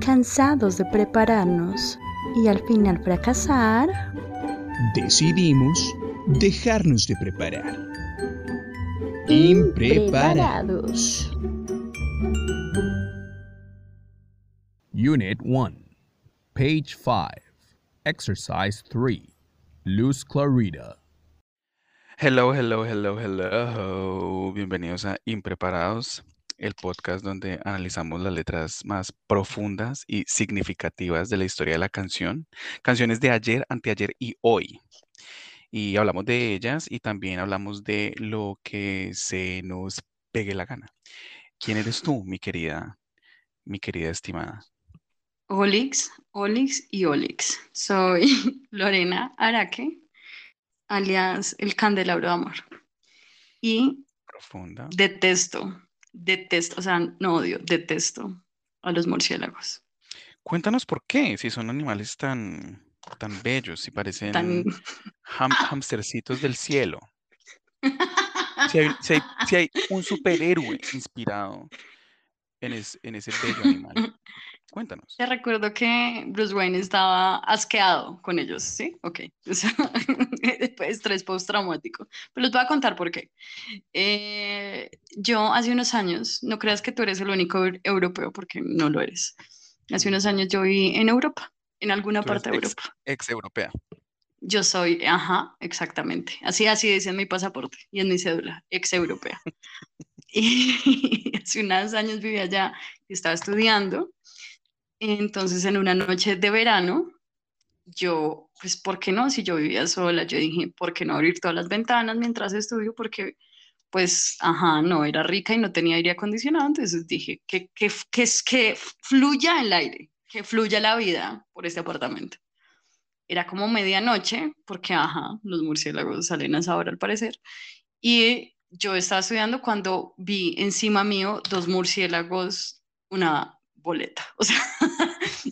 Cansados de prepararnos y al final fracasar, Decidimos dejarnos de preparar. impreparados. Unit 1, page 5, exercise 3. Luz Clarita. Hello, hello, hello, hello. Bienvenidos a Impreparados, el podcast donde analizamos las letras más profundas y significativas de la historia de la canción. Canciones de ayer, anteayer y hoy. Y hablamos de ellas y también hablamos de lo que se nos pegue la gana. ¿Quién eres tú, mi querida, mi querida estimada? Olix, Olix y Olix. Soy Lorena Araque, alias el candelabro de amor. Y Profunda. detesto, detesto, o sea, no odio, detesto a los murciélagos. Cuéntanos por qué, si son animales tan, tan bellos, si parecen Tan... ham- hamstercitos del cielo. Si hay, si hay- si hay un superhéroe inspirado en, es- en ese bello animal. Cuéntanos. Te recuerdo que Bruce Wayne estaba asqueado con ellos, ¿sí? Ok. O sea, estrés postraumático. Pero les voy a contar por qué. Eh, yo hace unos años, no creas que tú eres el único eu- europeo, porque no lo eres. Hace unos años yo viví en Europa, en alguna Tú parte de ex, Europa. ex europea. Yo soy, ajá, exactamente. Así, así dice en mi pasaporte y en mi cédula, ex europea. Y hace unos años vivía allá y estaba estudiando. Entonces, en una noche de verano, yo, pues, ¿por qué no? Si yo vivía sola, yo dije, ¿por qué no abrir todas las ventanas mientras estudio? Porque, pues, ajá, no, era rica y no tenía aire acondicionado. Entonces dije, que, que, que, que fluya el aire, que fluya la vida por este apartamento. Era como medianoche, porque, ajá, los murciélagos salen a esa hora al parecer. Y yo estaba estudiando cuando vi encima mío dos murciélagos, una boleta. O sea,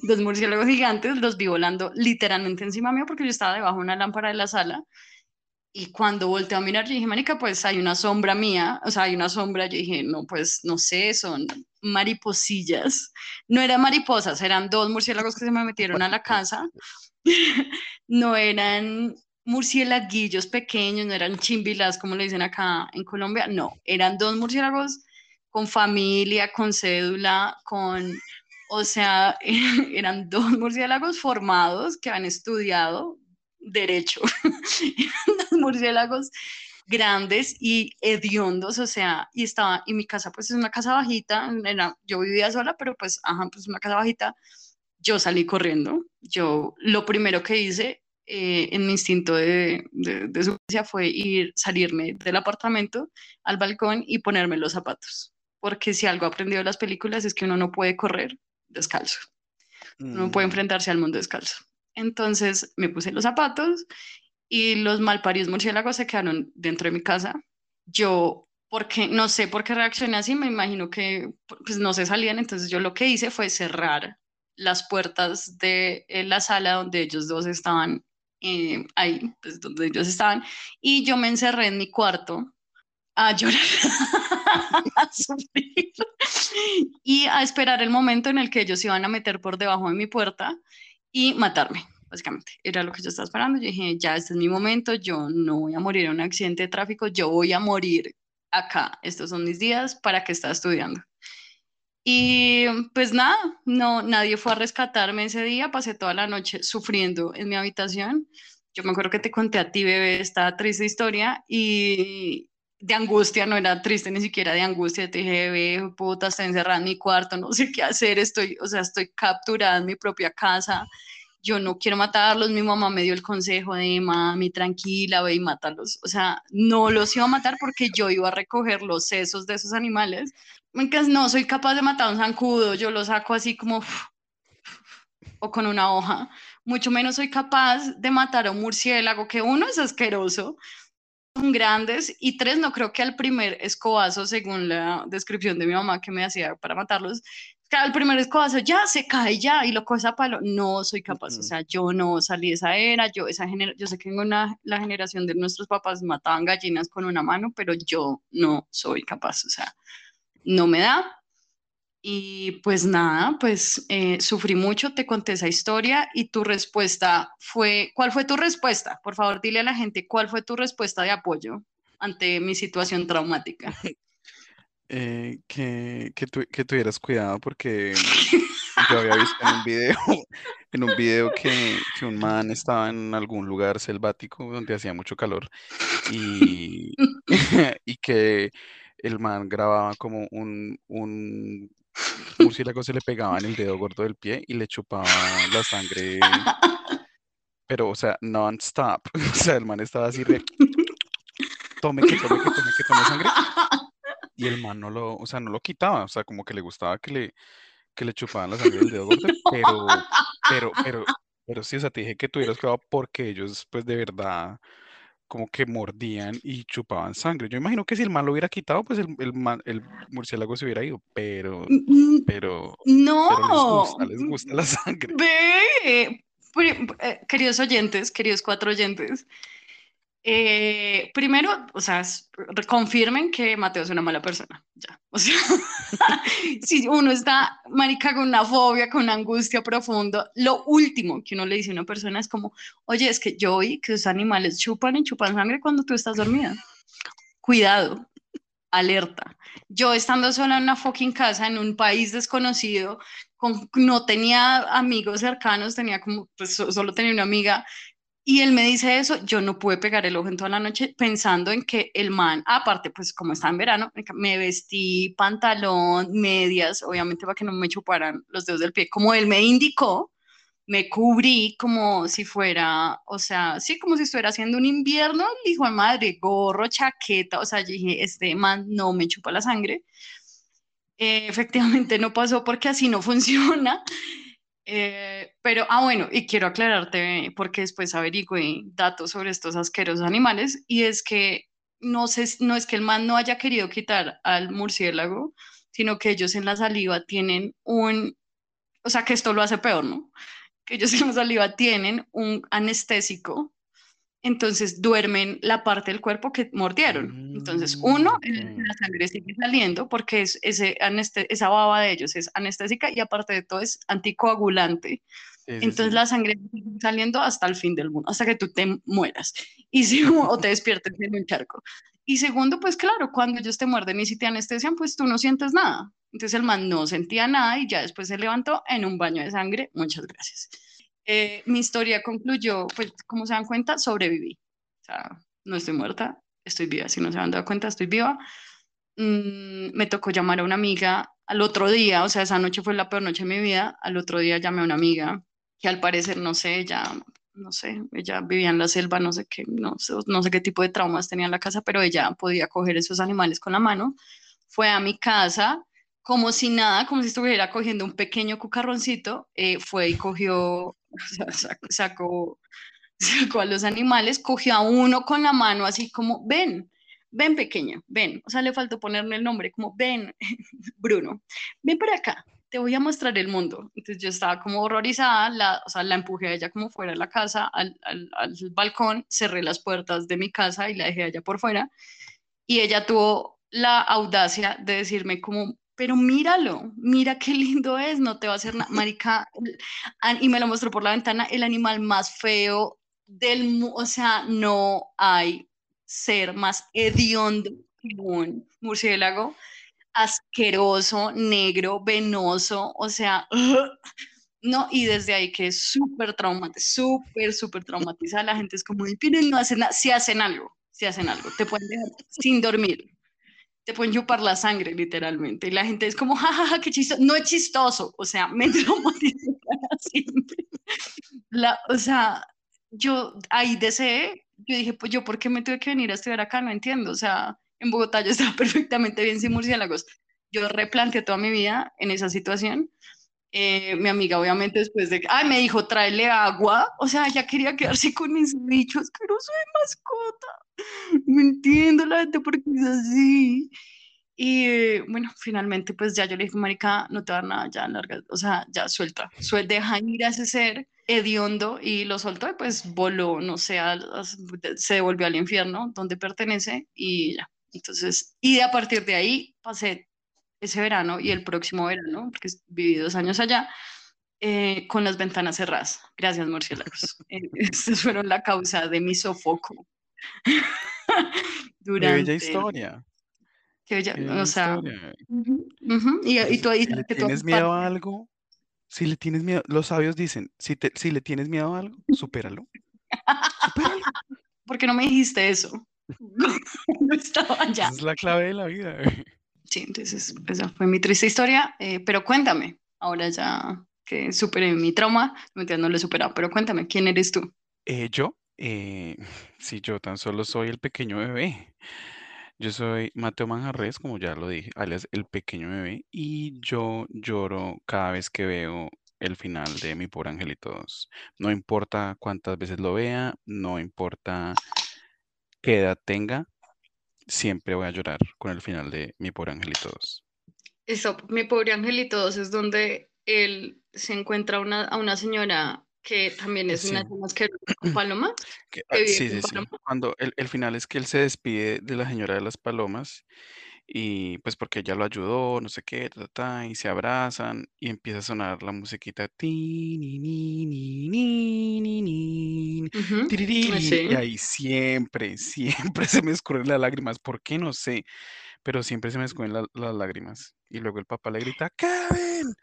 dos murciélagos gigantes, los vi volando literalmente encima mío porque yo estaba debajo de una lámpara de la sala. Y cuando volteé a mirar, yo dije, Marica, pues hay una sombra mía, o sea, hay una sombra. Yo dije, no, pues no sé, son mariposillas. No eran mariposas, eran dos murciélagos que se me metieron a la casa. no eran murciélaguillos pequeños, no eran chimbilas como le dicen acá en Colombia, no, eran dos murciélagos con familia, con cédula, con, o sea, eran dos murciélagos formados que han estudiado derecho, eran dos murciélagos grandes y hediondos, o sea, y estaba, y mi casa pues es una casa bajita, era, yo vivía sola, pero pues, ajá, pues una casa bajita, yo salí corriendo, yo lo primero que hice eh, en mi instinto de, de, de fue ir, salirme del apartamento al balcón y ponerme los zapatos, porque si algo aprendido de las películas es que uno no puede correr descalzo, uno no puede Mm, enfrentarse al mundo descalzo. Entonces me puse los zapatos y los malparidos murciélagos se quedaron dentro de mi casa. Yo, porque no sé por qué reaccioné así, me imagino que pues no se salían, entonces yo lo que hice fue cerrar las puertas de eh, la sala donde ellos dos estaban eh, ahí, pues donde ellos estaban, y yo me encerré en mi cuarto a llorar, a sufrir y a esperar el momento en el que ellos se iban a meter por debajo de mi puerta y matarme, básicamente. Era lo que yo estaba esperando. Yo dije, ya, este es mi momento, yo no voy a morir en un accidente de tráfico, yo voy a morir acá. Estos son mis días para que está estudiando. Y pues nada, no, nadie fue a rescatarme ese día, pasé toda la noche sufriendo en mi habitación. Yo me acuerdo que te conté a ti, bebé, esta triste historia y de angustia, no era triste ni siquiera de angustia, te dije, bebé, puta, estoy encerrada en mi cuarto, no sé qué hacer, estoy, o sea, estoy capturada en mi propia casa, yo no quiero matarlos, mi mamá me dio el consejo de, mami, tranquila, ve y mátalos. O sea, no los iba a matar porque yo iba a recoger los sesos de esos animales. No soy capaz de matar a un zancudo, yo lo saco así como o con una hoja. Mucho menos soy capaz de matar a un murciélago, que uno es asqueroso, son grandes, y tres, no creo que al primer escobazo, según la descripción de mi mamá que me hacía para matarlos, al primer escobazo ya se cae ya y lo coge a palo. No soy capaz, uh -huh. o sea, yo no salí de esa era, yo, esa gener yo sé que en una, la generación de nuestros papás mataban gallinas con una mano, pero yo no soy capaz, o sea, no me da. Y pues nada, pues eh, sufrí mucho, te conté esa historia y tu respuesta fue, ¿cuál fue tu respuesta? Por favor, dile a la gente cuál fue tu respuesta de apoyo ante mi situación traumática. Eh, que, que, tu- que tuvieras cuidado porque yo había visto en un video, en un video que, que un man estaba en algún lugar selvático donde hacía mucho calor y, y que el man grababa como un, un murciélago se le pegaba en el dedo gordo del pie y le chupaba la sangre, pero o sea, non-stop. O sea, el man estaba así re, tome que tome que tome que tome sangre. Y el man no lo, o sea, no lo quitaba, o sea, como que le gustaba que le, que le chupaban la sangre del dedo gordo, pero, pero, pero, pero sí, o sea, te dije que tuvieras cuidado porque ellos, pues, de verdad, como que mordían y chupaban sangre. Yo imagino que si el man lo hubiera quitado, pues el, el, man- el murciélago se hubiera ido, pero, pero, pero les No, gusta, les gusta la sangre. ve, Pri- eh, queridos oyentes, queridos cuatro oyentes, eh, primero, o sea, confirmen que Mateo es una mala persona, ya. O sea, si uno está, marica, con una fobia, con una angustia profunda, lo último que uno le dice a una persona es como, oye, es que yo oí que los animales chupan y chupan sangre cuando tú estás dormida. Cuidado, alerta. Yo estando sola en una fucking casa, en un país desconocido, con, no tenía amigos cercanos, tenía como, pues so- solo tenía una amiga, y él me dice eso, yo no pude pegar el ojo en toda la noche pensando en que el man, aparte, pues como está en verano, me vestí pantalón, medias, obviamente para que no me chuparan los dedos del pie, como él me indicó, me cubrí como si fuera, o sea, sí, como si estuviera haciendo un invierno, hijo de madre, gorro, chaqueta, o sea, yo dije, este man no me chupa la sangre. Eh, efectivamente no pasó porque así no funciona. Eh, pero, ah, bueno, y quiero aclararte, porque después averigüé datos sobre estos asquerosos animales, y es que no sé, no es que el man no haya querido quitar al murciélago, sino que ellos en la saliva tienen un, o sea, que esto lo hace peor, ¿no? Que ellos en la saliva tienen un anestésico, entonces duermen la parte del cuerpo que mordieron. Entonces, uno, Mm, la sangre sigue saliendo porque es, ese esa baba de ellos es anestésica y aparte de todo es anticoagulante. sí, Entonces sí. la sangre sigue saliendo hasta el fin del mundo, hasta que tú te mueras y si, o te despiertes en un charco. Y segundo, pues claro, cuando ellos te muerden y si te anestesian, pues tú no sientes nada. Entonces el man no sentía nada y ya después se levantó en un baño de sangre. Muchas gracias. Eh, mi historia concluyó, pues como se dan cuenta, sobreviví. O sea, no estoy muerta, estoy viva. Si no se han dado cuenta, estoy viva. Mm, me tocó llamar a una amiga al otro día, o sea, esa noche fue la peor noche de mi vida. Al otro día llamé a una amiga que al parecer, no sé, ella, no sé, ella vivía en la selva, no sé qué, no sé, no sé qué tipo de traumas tenía en la casa, pero ella podía coger esos animales con la mano. Fue a mi casa como si nada, como si estuviera cogiendo un pequeño cucarroncito, eh, fue y cogió, sacó, sacó, sacó a los animales, cogió a uno con la mano así como, ven, ven pequeño, ven, o sea, le faltó ponerle el nombre, como, ven, Bruno, ven para acá, te voy a mostrar el mundo. Entonces yo estaba como horrorizada, la, o sea, la empujé a ella como fuera de la casa, al, al, al balcón, cerré las puertas de mi casa y la dejé allá por fuera, y ella tuvo la audacia de decirme como, pero míralo, mira qué lindo es, no te va a hacer nada, marica, y me lo mostró por la ventana, el animal más feo del o sea, no hay ser más hediondo que un murciélago, asqueroso, negro, venoso, o sea, no, y desde ahí que es súper traumatizada, súper, súper traumatizada, la gente es como, no hacen nada, si hacen algo, si hacen algo, te pueden dejar sin dormir, te pueden chupar la sangre, literalmente. Y la gente es como, jajaja, ja, ja, qué chistoso. No es chistoso, o sea, me siempre. La, o sea, yo ahí deseé, yo dije, pues yo, ¿por qué me tuve que venir a estudiar acá? No entiendo. O sea, en Bogotá yo estaba perfectamente bien sin murciélagos. Yo replanteé toda mi vida en esa situación. Eh, mi amiga, obviamente, después de que, ay, me dijo, tráele agua. O sea, ella quería quedarse con ese bicho asqueroso de mascota. No entiendo la gente por qué es así. Y eh, bueno, finalmente, pues ya yo le dije, Marica, no te va a dar nada, ya larga, o sea, ya suelta, suelta, deja ir a ese ser hediondo y lo soltó y pues voló, no sé, a, a, se devolvió al infierno donde pertenece y ya. Entonces, y de a partir de ahí pasé ese verano y el próximo verano, porque viví dos años allá, eh, con las ventanas cerradas. Gracias, murciélagos. Eh, Estas fueron la causa de mi sofoco. Qué bella Durante, historia. que bella- Qué bella o sea, historia. ujú, ujú, y, y Pues, tú ahí si le que tienes miedo a algo, si le tienes miedo, los sabios dicen, si, te, si le tienes miedo a algo, supéralo. Supéralo. ¿Por qué no me dijiste eso? No estaba allá. Esa es la clave de la vida. Sí, entonces esa fue mi triste historia, eh, pero cuéntame, ahora ya que superé mi trauma, no, lo he superado, pero cuéntame, ¿quién eres tú? Eh, yo, eh, si yo tan solo soy el pequeño bebé. Yo soy Mateo Manjarres, como ya lo dije, alias el pequeño bebé, y yo lloro cada vez que veo el final de Mi Pobre Angelito 2. No importa cuántas veces lo vea, no importa qué edad tenga, siempre voy a llorar con el final de Mi Pobre Angelito 2. Eso, mi pobre angelito 2 es donde él se encuentra una, a una señora que también es una palomas, Que- que ah, sí, sí, sí. Cuando el, el final es que él se despide de la señora de las palomas y pues porque ella lo ayudó, no sé qué, ta, ta, ta, y se abrazan y empieza a sonar la musiquita ti, ni, ni, ni, ni, ni, ni, Ujú, tiririri, sí. y ahí siempre, siempre se me escurren las lágrimas. ¿Por qué? No sé, pero siempre se me escurren la- las lágrimas. Y luego el papá le grita, Kevin,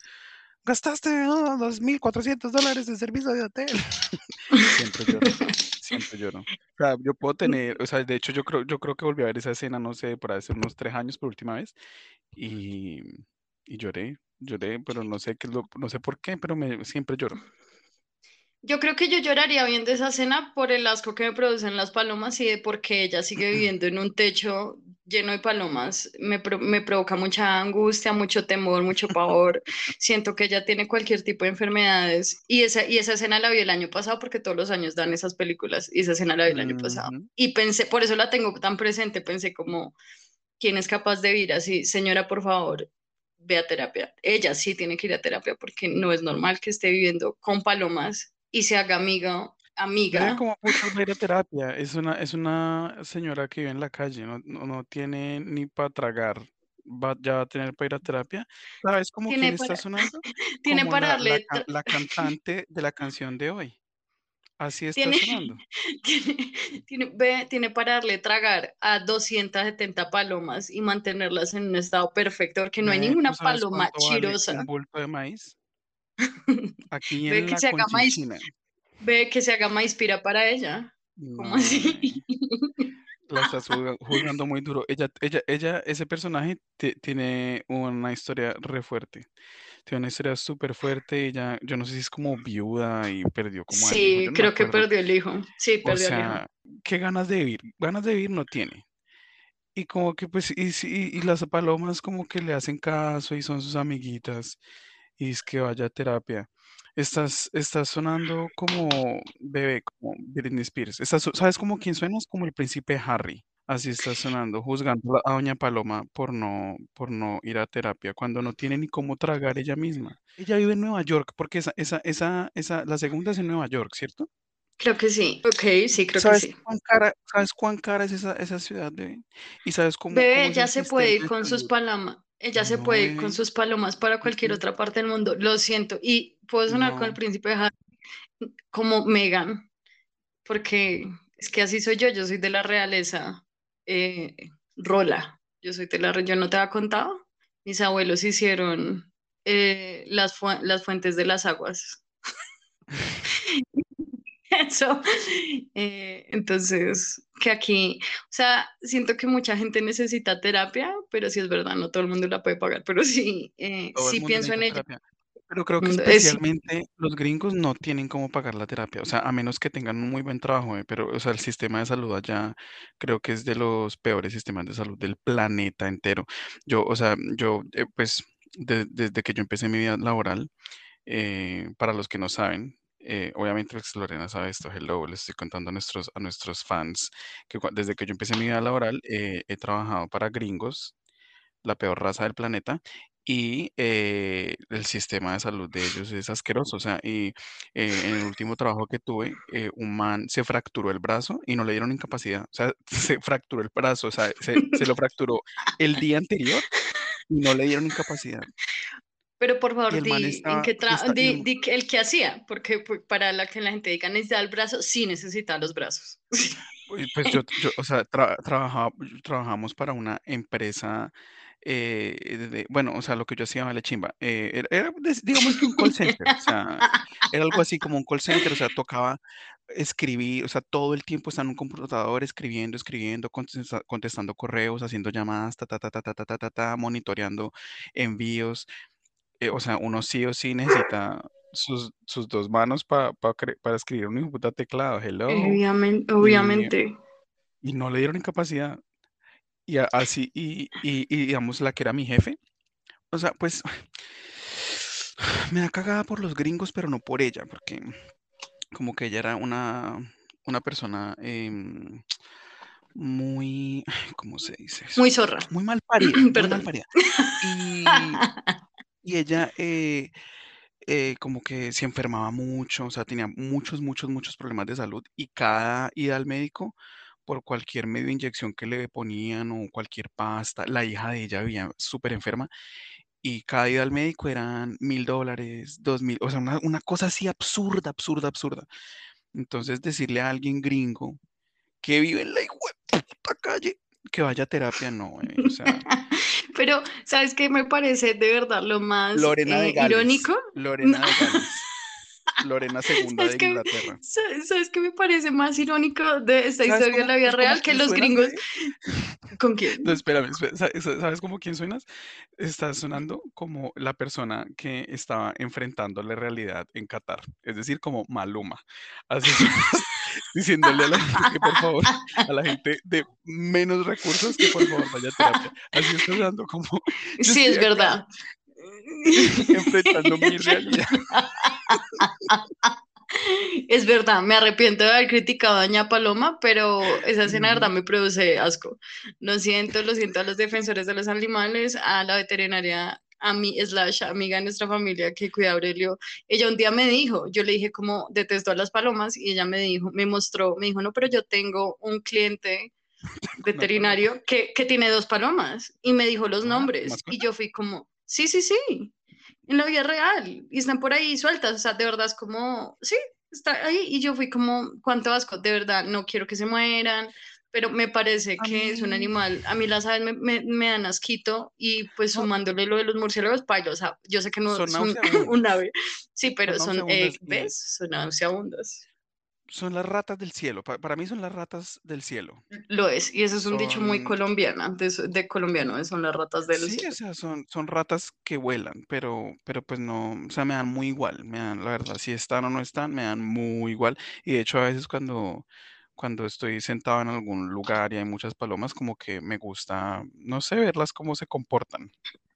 gastaste oh, 2.400 dólares de servicio de hotel. Siempre lloro, siempre lloro. O sea, yo puedo tener, o sea, de hecho yo creo, yo creo que volví a ver esa escena, no sé, por hace unos tres años por última vez, y, y lloré, lloré, pero no sé qué no sé por qué, pero me, siempre lloro. Yo creo que yo lloraría viendo esa escena por el asco que me producen las palomas y de por qué ella sigue viviendo en un techo lleno de palomas. Me, pro- me provoca mucha angustia, mucho temor, mucho pavor. Siento que ella tiene cualquier tipo de enfermedades. Y esa, y esa escena la vi el año pasado porque todos los años dan esas películas y esa escena la vi el año pasado. Y pensé, por eso la tengo tan presente, pensé como, ¿quién es capaz de vivir así? Señora, por favor, ve a terapia. Ella sí tiene que ir a terapia porque no es normal que esté viviendo con palomas y se haga amiga, amiga. cómo puta va a ir a terapia. Es una, es una señora que vive en la calle, no, no, no tiene ni para tragar. Va, ya va a tener para ir a terapia. ¿Sabes cómo quién está sonando? tiene Como para la, darle, la cantante de la canción de hoy. Así está tiene, sonando. tiene, tiene, ve, tiene para darle tragar a 270 palomas y mantenerlas en un estado perfecto, porque no hay ninguna ¿tú sabes paloma cuánto vale chirosa. un bulto de maíz? Aquí en que la se haga maíz, Conchinchina. Ve que se haga maíz-pira para ella. ¿Cómo No, así? la estás juzgando muy duro. Ella, ella, ella, ese personaje ti- tiene una historia re fuerte. Tiene una historia súper fuerte. Ella, yo no sé si es como viuda y perdió como hijo, Sí, no creo que perdió el hijo. Sí, O perdió al hijo. sea, qué ganas de vivir. Ganas de vivir no tiene. Y como que pues, y, sí- y las palomas como que le hacen caso y son sus amiguitas. Y es que vaya a terapia. Estás, estás sonando como bebé, como Britney Spears. Estás, ¿sabes como quién suenas? Como el príncipe Harry. Así estás sonando, juzgando a Doña Paloma por no, por no ir a terapia, cuando no tiene ni cómo tragar ella misma. Ella vive en Nueva York, porque esa, esa, esa, esa, la segunda es en Nueva York, ¿cierto? Creo que sí. Ok, sí, creo que ¿Sabes sí. cuán cara, sabes cuán cara es esa, esa ciudad, bebé? ¿Y sabes cómo, Bebé, cómo es ella el se puede sistema ir de con sus salud? palomas. Ella se puede ir con sus palomas para cualquier otra parte del mundo. Lo siento. Y puedo sonar con el príncipe de Harry como Megan, porque es que así soy yo. Yo soy de la realeza eh, rola. Yo soy de la Yo no te había contado. Mis abuelos hicieron eh, las, fu- las fuentes de las aguas. Eso. Eh, entonces, que aquí, o sea, siento que mucha gente necesita terapia, pero sí es verdad, no todo el mundo la puede pagar, pero sí, eh, sí pienso en terapia. Pero creo que eh, especialmente los gringos no tienen cómo pagar la terapia, o sea, a menos que tengan un muy buen trabajo, eh, pero, o sea, el sistema de salud allá creo que es de los peores sistemas de salud del planeta entero. Yo, o sea, yo, pues, de- desde que yo empecé mi vida laboral, para los que no saben, eh, obviamente pues, Lorena sabe esto, hello, les estoy contando a nuestros, a nuestros fans que desde que yo empecé mi vida laboral eh, he trabajado para gringos, la peor raza del planeta, y eh, el sistema de salud de ellos es asqueroso. O sea, y eh, en el último trabajo que tuve, eh, un man se fracturó el brazo y no le dieron incapacidad. O sea, se fracturó el brazo, o sea, se, se lo fracturó el día anterior y no le dieron incapacidad. Pero por favor, di, en qué está- di- di el que hacía, porque pues, para la que la gente diga necesita el brazo, sí necesita los brazos. Pues yo, yo, o sea, tra- trabajaba, trabajamos para una empresa, eh, de- de- bueno, o sea, lo que yo hacía la chimba, eh, era, digamos que un call center, o sea, era algo así como un call center, o sea, tocaba escribir, o sea, todo el tiempo está en un computador escribiendo, escribiendo, contesta- contestando correos, haciendo llamadas, ta, ta, ta, ta, ta, ta, ta, ta, ta, monitoreando envíos, eh, o sea, uno sí o sí necesita sus, sus dos manos pa- pa para escribir un puta teclado, hello Obviamente, obviamente. y no le dieron incapacidad. Y a- así, y, y, y digamos, la que era mi jefe, o sea, pues me da cagada por los gringos, pero no por ella, porque como que ella era una, una persona em, muy, ¿cómo se dice eso? Muy zorra. Muy mal parida, muy Perdón. mal parida. Y, y ella eh, eh, como que se enfermaba mucho, o sea, tenía muchos, muchos, muchos problemas de salud y cada ida al médico por cualquier medio de inyección que le ponían o cualquier pasta, la hija de ella vivía súper enferma y cada ida al médico eran mil dólares, dos mil, o sea, una, una cosa así absurda, absurda, absurda. Entonces decirle a alguien gringo que vive en la puta calle que vaya a terapia, no, güey, o sea... Pero, ¿sabes qué me parece de verdad lo más Lorena de eh, Gales. irónico? Lorena de Gales. Lorena segunda de ¿Sabes qué? Inglaterra. Sa- ¿Sabes qué me parece más irónico de esta ¿Sabes historia de la vida real? Que los gringos... bebé? ¿Con quién? No, espérame, sa- ¿sabes cómo quién suenas? Estás sonando como la persona que estaba enfrentando la realidad en Qatar, es decir, como Maluma. Así diciéndole a la gente que por favor, a la gente de menos recursos que por favor vaya a terapia. Así estás sonando como Sí, estoy es verdad. enfrentando mi realidad. Es verdad, me arrepiento de haber criticado a Doña Paloma, pero esa escena verdad me produce asco. Lo siento, lo siento a los defensores de los animales, a la veterinaria, a mi slash amiga de nuestra familia que cuida a Aurelio. Ella un día me dijo, yo le dije como detesto a las palomas y ella me dijo, me mostró, me dijo, no, pero yo tengo un cliente veterinario que, que tiene dos palomas y me dijo los Ah, nombres y yo fui como, sí, sí, sí, en la vida real y están por ahí sueltas, o sea, de verdad es como, sí, está ahí y yo fui como, cuánto asco, de verdad, no quiero que se mueran, pero me parece A que es un animal, a mí las aves me, me, me dan asquito y pues sumándole lo de los murciélagos, pailo, o sea, yo sé que no Son es un, ave, sí, pero Son son, eh, ¿ves? Son nauseabundas. Son las ratas del cielo. pa- para mí son las ratas del cielo. Lo es, y eso es un dicho muy colombiano, de, de colombiano, son las ratas del Sí, cielo. o sea, son, son ratas que vuelan, pero, pero pues no, o sea, me dan muy igual, me dan, la verdad, si están o no están, me dan muy igual. Y de hecho, a veces cuando, cuando estoy sentado en algún lugar y hay muchas palomas, como que me gusta, no sé, verlas cómo se comportan.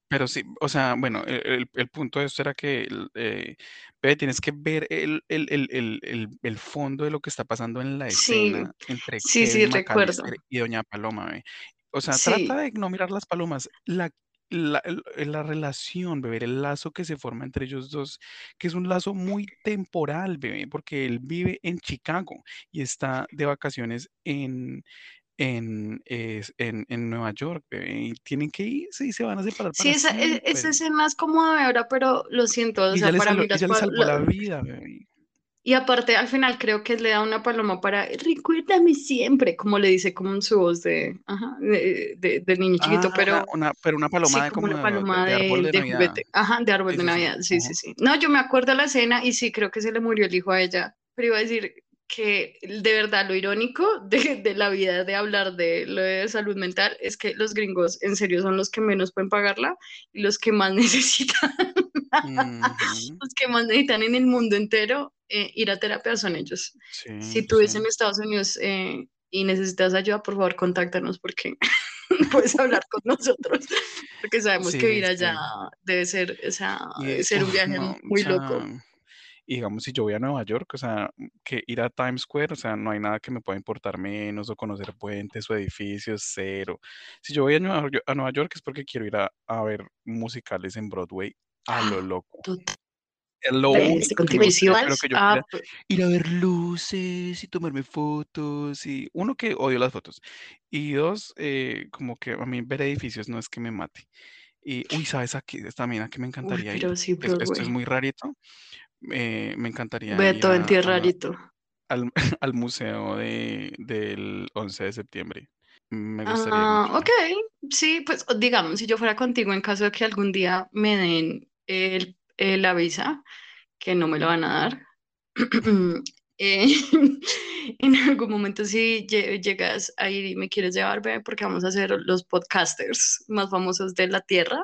Pero sí, o sea, bueno, el, el- el punto de esto era que, eh, ve, tienes que ver el, el, el, el, el- el fondo de lo que está pasando en la Sí, escena entre sí, sí, Kevin recuerdo. McAllister y Doña Paloma, ve. O sea, Sí. trata de no mirar las palomas. La, la, el- la relación, bebé, el lazo que se forma entre ellos dos, que es un lazo muy temporal, bebé, porque él vive en Chicago y está de vacaciones en, en, es- en, en Nueva York, bebé, y tienen que irse y se van a separar Sí, para esa, e- siempre. esa escena es como de ahora, pero lo siento, o Y sea, para mí las ella le pa- salvó la- la vida, bebé. Y aparte, al final creo que le da una paloma para recuérdame siempre, como le dice como en su voz de, ajá, de, de- del niño chiquito, Ah, pero una, pero una paloma sí, de como una de, paloma de de, árbol de de Navidad. ajá, de árbol Sí, de. Navidad, sí, Ajá. sí, sí. No, yo me acuerdo de la escena y sí creo que se le murió el hijo a ella, pero iba a decir que de verdad lo irónico de, de la vida de hablar de lo de salud mental es que los gringos en serio son los que menos pueden pagarla y los que más necesitan. Los que más necesitan en el mundo entero eh, ir a terapia son ellos. Sí, Si tú vives sí. en Estados Unidos eh, y necesitas ayuda, por favor, contáctanos porque puedes hablar con nosotros. Porque sabemos que Sí, sí. allá debe ser, o sea, debe ser un viaje no, o muy sea, loco. y digamos, si yo voy a Nueva York, o sea, que ir a Times Square, o sea, no hay nada que me pueda importar menos, o conocer puentes o edificios, cero. Si yo voy a Nueva, Yo- a Nueva York es porque quiero ir a, a ver musicales en Broadway a lo loco. Total, Es lo estoy único que contigo. que yo a- quiera ir a ver luces y tomarme fotos y uno que odio las fotos y dos eh, como que a mí ver edificios no es que me mate Y, uy, ¿sabes aquí también a qué me Uy, encantaría ir? pero sí, Es- esto es muy rarito. eh, me encantaría ir Beto en a- rarito. al, al museo de, del 11 de septiembre. Me gustaría ir Ah, mucho. ok, sí, pues digamos, si yo fuera contigo en caso de que algún día me den el, eh, la visa, que no me lo van a dar, eh, en algún momento si lle- llegas a ir y me quieres llevarme, porque vamos a ser los podcasters más famosos de la Tierra,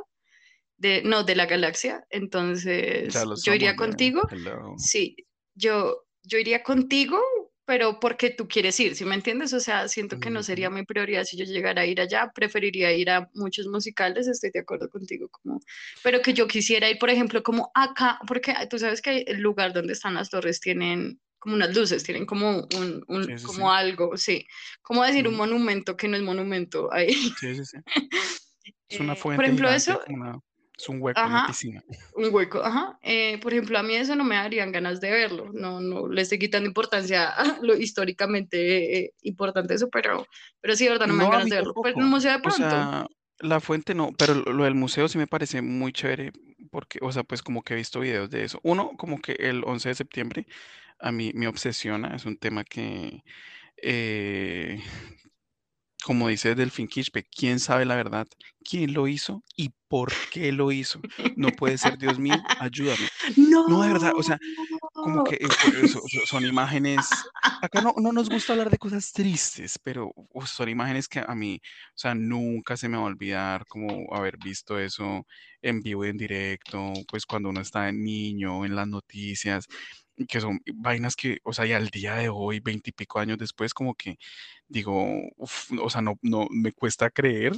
de, no, de la galaxia, entonces yo iría contigo. Hello. Sí, yo, yo iría contigo, pero porque tú quieres ir, ¿sí me entiendes? O sea, siento que no sería mi prioridad si yo llegara a ir allá, preferiría ir a muchos musicales, estoy de acuerdo contigo, como, pero que yo quisiera ir, por ejemplo, como acá, porque tú sabes que el lugar donde están las torres tienen como unas luces, tienen como un, un- Sí, sí, como sí. algo, sí, como decir un monumento que no es monumento ahí. Sí, sí, sí. Es una Eh, fuente por ejemplo, gigante, eso, una, es un hueco, una ajá, piscina. un hueco, ajá. Eh, por ejemplo, a mí eso no me darían ganas de verlo. No, no le estoy quitando importancia a lo históricamente eh, importante eso, pero, pero sí, de verdad, no me dan ganas de verlo. Pero en el museo de O pronto. sea, la fuente no, pero lo lo del museo sí me parece muy chévere porque, o sea, pues como que he visto videos de eso. Uno, como que el 11 de septiembre a mí me obsesiona, es un tema que, eh, como dice Delfín Quispe, ¿quién sabe la verdad? ¿Quién lo hizo y por qué lo hizo? No puede ser, Dios mío, ayúdame. No, de verdad, o sea, como que eh, por eso, so- son imágenes, acá no, no nos gusta hablar de cosas tristes, pero son imágenes que a mí, o sea, nunca se me va a olvidar como haber visto eso en vivo y en directo, pues cuando uno está niño, en las noticias, que son vainas que, o sea, y al día de hoy, veintipico años después, como que digo, uf, o sea, no, no, me cuesta creer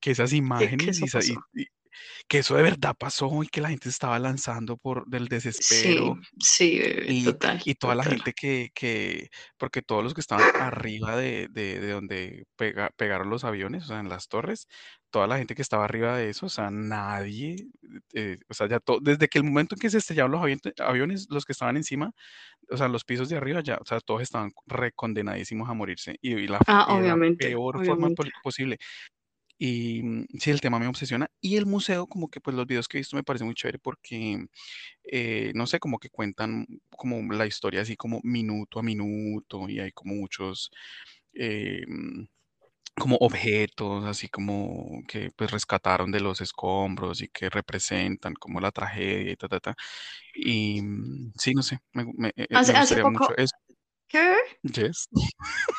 que esas imágenes esa- pasó. y- y que eso de verdad pasó y que la gente estaba lanzando por del Sí, desespero sí, bebé, y, total, y toda la total. gente que, que, porque todos los que estaban arriba de, de, de donde pega- pegaron los aviones, o sea, en las torres, toda la gente que estaba arriba de eso, o sea, nadie, eh, o sea, ya to- desde que el momento en que se estrellaron los aviones, aviones, los que estaban encima, o sea, los pisos de arriba ya, o sea, todos estaban recondenadísimos a morirse y, y la, Ah, de la obviamente, peor forma obviamente. poli- posible. Y mm, sí, el tema me obsesiona. Y el museo, como que pues los videos que he visto me parece muy chévere porque eh, no sé, como que cuentan como la historia así como minuto a minuto y hay como muchos eh, mm, como objetos, así como que pues rescataron de los escombros y que representan como la tragedia y ta, ta, ta. Y mm, sí, no sé, me, me- eh, me Hace, hace gustaría mucho poco, eso. ¿qué? Yes.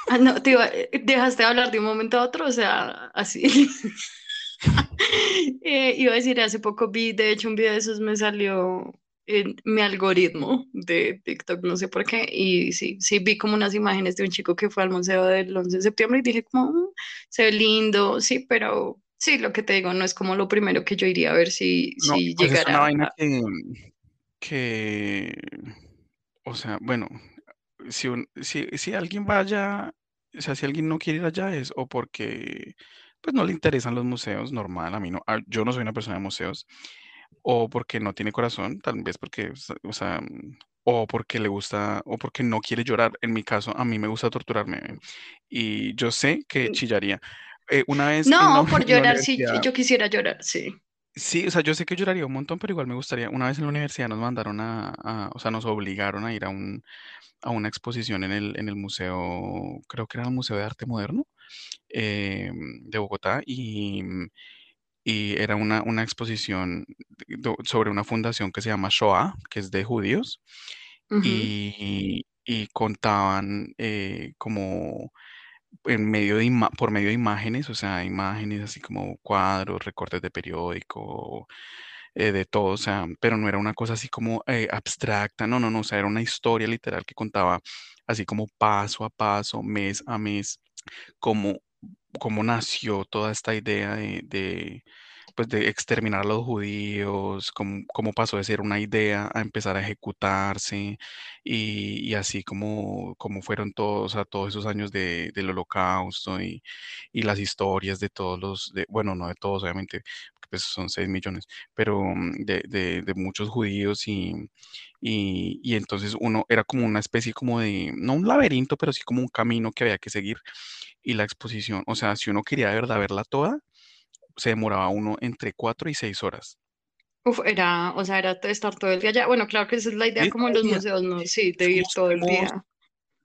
Ah, no, te iba- eh, dejaste de hablar de un momento a otro, o sea, así. Eh, iba a decir, hace poco vi, de hecho, un video de esos me salió en mi algoritmo de TikTok, no sé por qué, y sí, sí vi como unas imágenes de un chico que fue al museo del 11 de septiembre y dije como, "Mm, se ve lindo, sí, pero sí, lo que te digo, no es como lo primero que yo iría a ver si, No, si pues es una llegara vaina que, que, o sea, bueno, si, un- si, si alguien vaya, o sea, si alguien no quiere ir allá es o porque pues no le interesan los museos, normal, a mí no, yo no soy una persona de museos, o porque no tiene corazón, tal vez porque, o sea, o mm, o porque le gusta, o porque no quiere llorar. En mi caso, a mí me gusta torturarme y yo sé que chillaría. Eh, una vez No, por llorar, sí, yo quisiera llorar, sí. Sí, o sea, yo sé que lloraría un montón, pero igual me gustaría. Una vez en la universidad nos mandaron a, a- o sea, nos obligaron a ir a un, a una exposición en el, en el museo, creo que era el Museo de Arte Moderno eh, de Bogotá, y, y era una, una exposición sobre una fundación que se llama Shoah, que es de judíos, y, y contaban eh, como en medio de por medio de imágenes, o sea, imágenes así como cuadros, recortes de periódico, eh, de todo, o sea, pero no era una cosa así como eh, abstracta, no, no, no, o sea, era una historia literal que contaba así como paso a paso, mes a mes, cómo, cómo nació toda esta idea de, pues de exterminar a los judíos, cómo, cómo pasó de ser una idea a empezar a ejecutarse y, y así como, como fueron todos, todos esos años de, del holocausto y, y las historias de todos los, de, bueno, no de todos obviamente, pues son 6 millones, pero mm, de, de, de muchos judíos y, y, y entonces uno era como una especie como de, no un laberinto, pero sí como un camino que había que seguir y la exposición, o sea, si uno quería de verdad verla toda, se demoraba uno entre cuatro y seis horas. Uf, era, o sea, era estar todo el día allá. Bueno, claro que esa es la idea como en los museos, ¿no? Sí, de ir Fuimos, todo el día.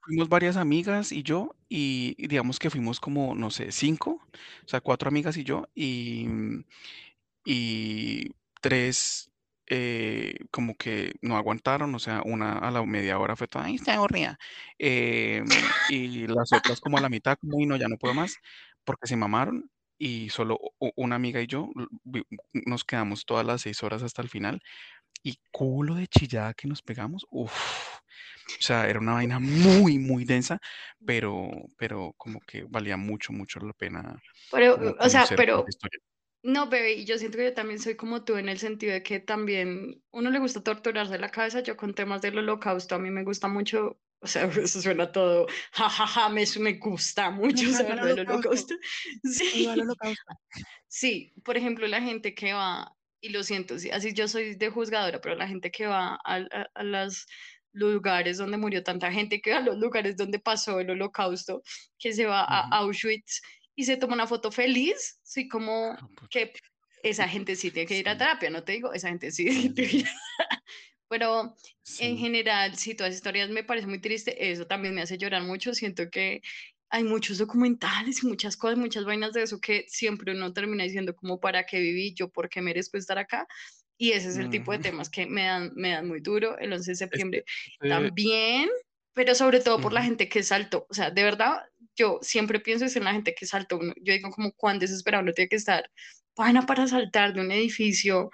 fuimos varias amigas y yo, y y digamos que fuimos como, no sé, cinco, o sea, cuatro amigas y yo, y, mm, y tres eh, como que no aguantaron, o sea, una a la media hora fue toda, ay, está aburrida. Em, y las otras como a la mitad, como, y no, ya no puedo más, porque se mamaron. Y solo una amiga y yo nos quedamos todas las seis horas hasta el final. Y culo de chillada que nos pegamos, uff. O sea, era una vaina muy, muy densa, pero, pero como que valía mucho, mucho la pena Pero, o sea, pero. No, bebé, y yo siento que yo también soy como tú en el sentido de que también uno le gusta torturarse la cabeza. Yo con temas del holocausto, a mí me gusta mucho, o sea, eso suena todo, jajaja, me, me gusta mucho saber del holocausto. Sí, sí, por ejemplo, la gente que va, y lo siento, sí, así yo soy de juzgadora, pero la gente que va a, a, a los lugares donde murió tanta gente, que va a los lugares donde pasó el holocausto, que se va a. Auschwitz y se toma una foto feliz, soy como Ah, que esa gente sí tiene que ir a terapia, no te digo, esa gente sí tiene que ir. Pero en sí. general, sí, todas las historias me parece muy triste, eso también me hace llorar mucho, siento que hay muchos documentales y muchas cosas, muchas vainas de eso que siempre uno termina diciendo como para qué viví yo, por qué merezco estar acá. Y ese es el tipo de temas que me dan, me dan muy duro. El 11 de septiembre este, también, pero sobre todo por la gente que saltó. O sea, de verdad, yo siempre pienso es en la gente que saltó. Uno- Yo digo como cuán desesperado uno tiene que estar pana para saltar de un edificio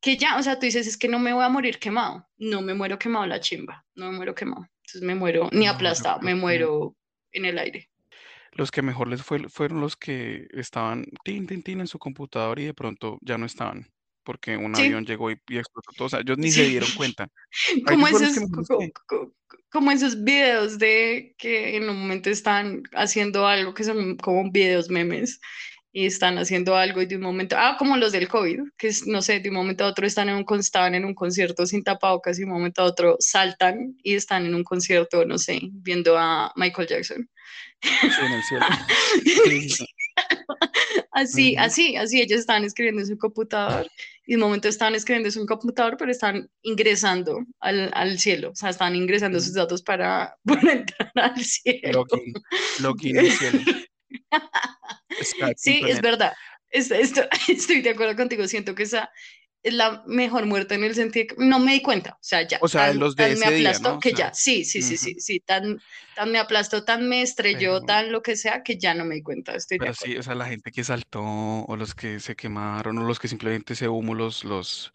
que ya, o sea, tú dices, es que no me voy a morir quemado. No me muero quemado la chimba, no me muero quemado. Entonces me muero ni aplastado, me muero en el aire. los que mejor les fue fueron los que estaban tin, tin, tin en su computador y de pronto ya no estaban, porque un avión Sí, llegó y, y explotó todo. O sea, ellos ni se sí. dieron cuenta. A Como esos, como esos videos de que en un momento están haciendo algo que son como videos memes y están haciendo algo y de un momento, ah, como los del COVID, que es, no sé, de un momento a otro están en un, estaban en un concierto sin tapabocas y de un momento a otro saltan y están en un concierto, no sé, viendo a Michael Jackson. Sí, en el cielo. Sí, sí, sí. Así, así, así, ellos estaban escribiendo en su computador y de momento estaban escribiendo en su computador, pero están ingresando al, al cielo, o sea, están ingresando sus datos para, para entrar al cielo. Login, login al cielo. Sí, es verdad. Es- esto- estoy de acuerdo contigo. Siento que esa es la mejor muerte en el sentido de que no me di cuenta. O sea, ya, O sea, tan, los de tan me día, aplastó. O que sea, ya. Sí, sí, sí, sí, sí. Tan, tan me aplastó, tan me estrelló, Pero, tan lo que sea, que ya no me di cuenta. Estoy de pero acuerdo. sí, o sea, la gente que saltó, o los que se quemaron, o los que simplemente ese humo los, los,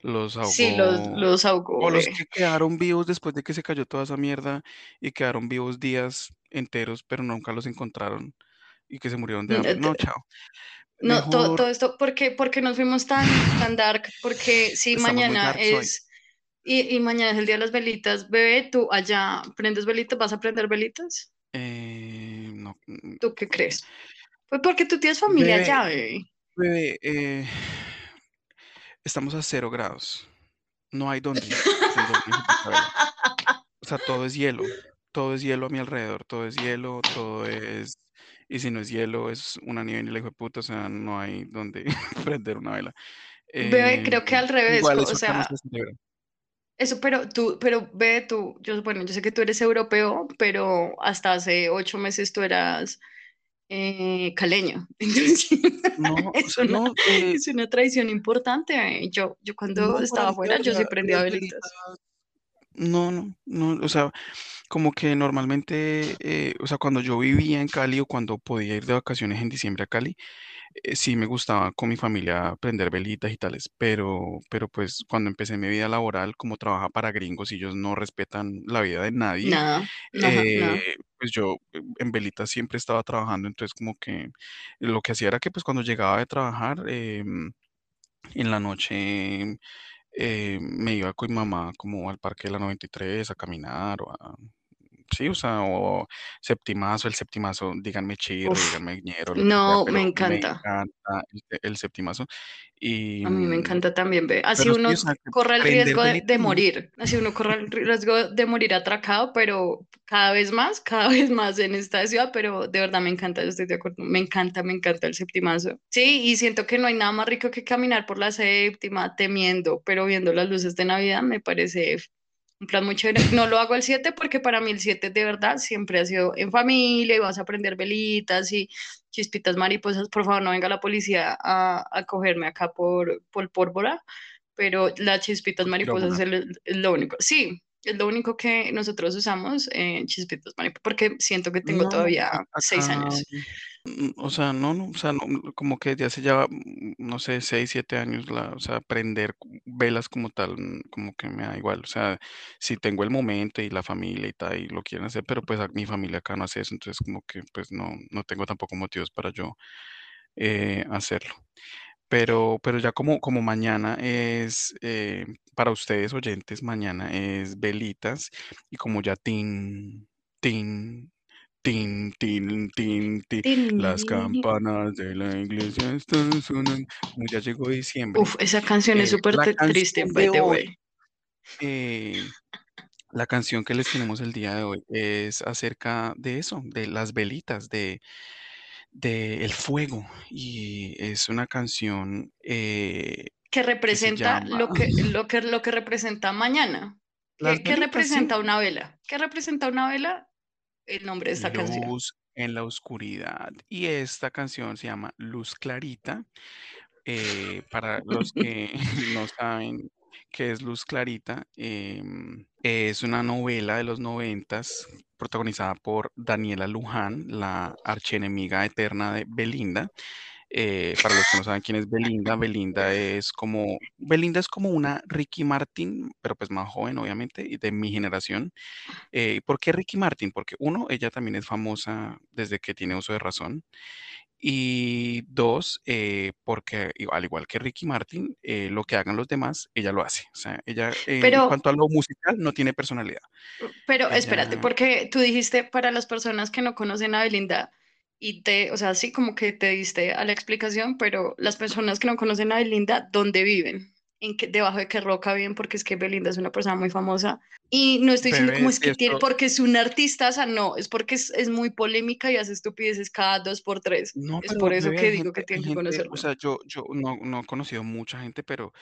los Sí, los, ahogó, los o ahogó. los eh. que quedaron vivos después de que se cayó toda esa mierda y quedaron vivos días enteros, pero nunca los encontraron y que se murieron de Mm, hambre. eh, No, t- chao. No, todo, todo esto, ¿por qué, por qué nos fuimos tan, tan dark? Porque si muy mañana es, y, y mañana es el día de las velitas, bebé, tú allá prendes velitas, ¿vas a prender velitas? Eh, no, mm, ¿Tú qué crees? Pues porque tú tienes familia bebé, allá, bebé. bebé, eh, estamos a cero grados. No hay vela. O sea, todo es hielo. Todo es hielo a mi alrededor. Todo es hielo, todo es. Y si no es hielo, es una nieve y la hijo de puta. O sea, no hay donde prender una vela. Bebé, creo que Eh, al revés, igual o sea, eso, pero tú, pero ve tú, yo, bueno, yo sé que tú eres europeo, pero hasta hace ocho meses tú eras eh, caleño. Entonces, No, es una, no, eh, es una tradición importante. eh. Yo, yo cuando no estaba afuera, yo sí prendía velitas. No, no, no. O sea, como que normalmente, eh, o sea, cuando yo vivía en Cali o cuando podía ir de vacaciones en diciembre a Cali, eh, sí me gustaba con mi familia prender velitas y tales, pero, pero pues cuando empecé mi vida laboral, como trabaja para gringos y ellos no respetan la vida de nadie, Nada, eh, pues yo en velitas siempre estaba trabajando, entonces como que lo que hacía era que pues cuando llegaba de trabajar, em, en la noche eh, me iba con mi mamá como al Parque de la 93 a caminar o a sí, o sea, o septimazo, el septimazo, díganme chirro, Uf, díganme ñero, sea, no, me pero me encanta. encanta el, el septimazo. Y, A mí me encanta también ver. Así sí, uno o sea, que corre el riesgo de, de morir. Así uno corre el riesgo de morir atracado, pero cada vez más, cada vez más en esta ciudad. Pero de verdad me encanta, yo estoy de acuerdo. Me encanta, me encanta el septimazo. Sí, y siento que no hay nada más rico que caminar por la séptima temiendo, pero viendo las luces de Navidad me parece un plan muy chévere. No lo hago el 7 porque para mí el 7 de verdad siempre ha sido en familia y vas a prender velitas y chispitas mariposas. Por favor, no venga la policía a, a cogerme acá por, por pólvora, pero las chispitas mariposas es, el- es lo único. Sí, es lo único que nosotros usamos, eh, chispitas mariposas, porque siento que tengo No, todavía seis años. mm, o sea, no, no, o sea, no, mm, como que ya hace ya, mm, no sé, seis, siete años, la, o sea, prender velas como tal, como que me da igual, o sea, si tengo el momento y la familia y tal, y lo quieren hacer, pero pues mi familia acá no hace eso, entonces como que pues no, no tengo tampoco motivos para yo eh, hacerlo. Pero, pero ya como, como mañana es, eh, para ustedes oyentes, mañana es velitas y como ya tin, tin, tin, tin, tin, tin, las campanas de la iglesia están sonando, como ya llegó diciembre. Uf, esa canción es eh, súper triste, by the way. eh, la canción que les tenemos el día de hoy es acerca de eso, de las velitas, de, de el fuego y es una canción eh, que que se representa llama lo que, lo que, lo que representa mañana. ¿Qué, representa una vela? ¿Qué representa una vela? El nombre de esta canción. Luz en la oscuridad. Y esta canción se llama Luz Clarita. Eh, para los que no saben qué es Luz Clarita, em, es una novela de los noventas protagonizada por Daniela Luján, la archienemiga eterna de Belinda. Eh, para los que no saben quién es Belinda, Belinda es como, Belinda es como una Ricky Martin, pero pues más joven, obviamente, y de mi generación. Eh, ¿por qué Ricky Martin? Porque uno, ella también es famosa desde que tiene uso de razón. Y dos, eh, porque al igual que Ricky Martin, eh, lo que hagan los demás, ella lo hace. O sea, ella eh, en cuanto a lo musical no tiene personalidad. pero espérate, porque tú dijiste para las personas que no conocen a Belinda y te, o sea, sí como que te diste a la explicación, pero las personas que no conocen a Belinda, ¿dónde viven? ¿En qué, debajo de qué roca viven? Porque es que Belinda es una persona muy famosa. Y no estoy diciendo como es que tiene, esto, porque es una artista, o sea, no, es porque es, es muy polémica y hace estupideces cada dos por tres. no, Es por eso bebé, que digo que gente, tienen que gente, o conocerlo. sea, yo, yo no, no he conocido mucha gente, pero,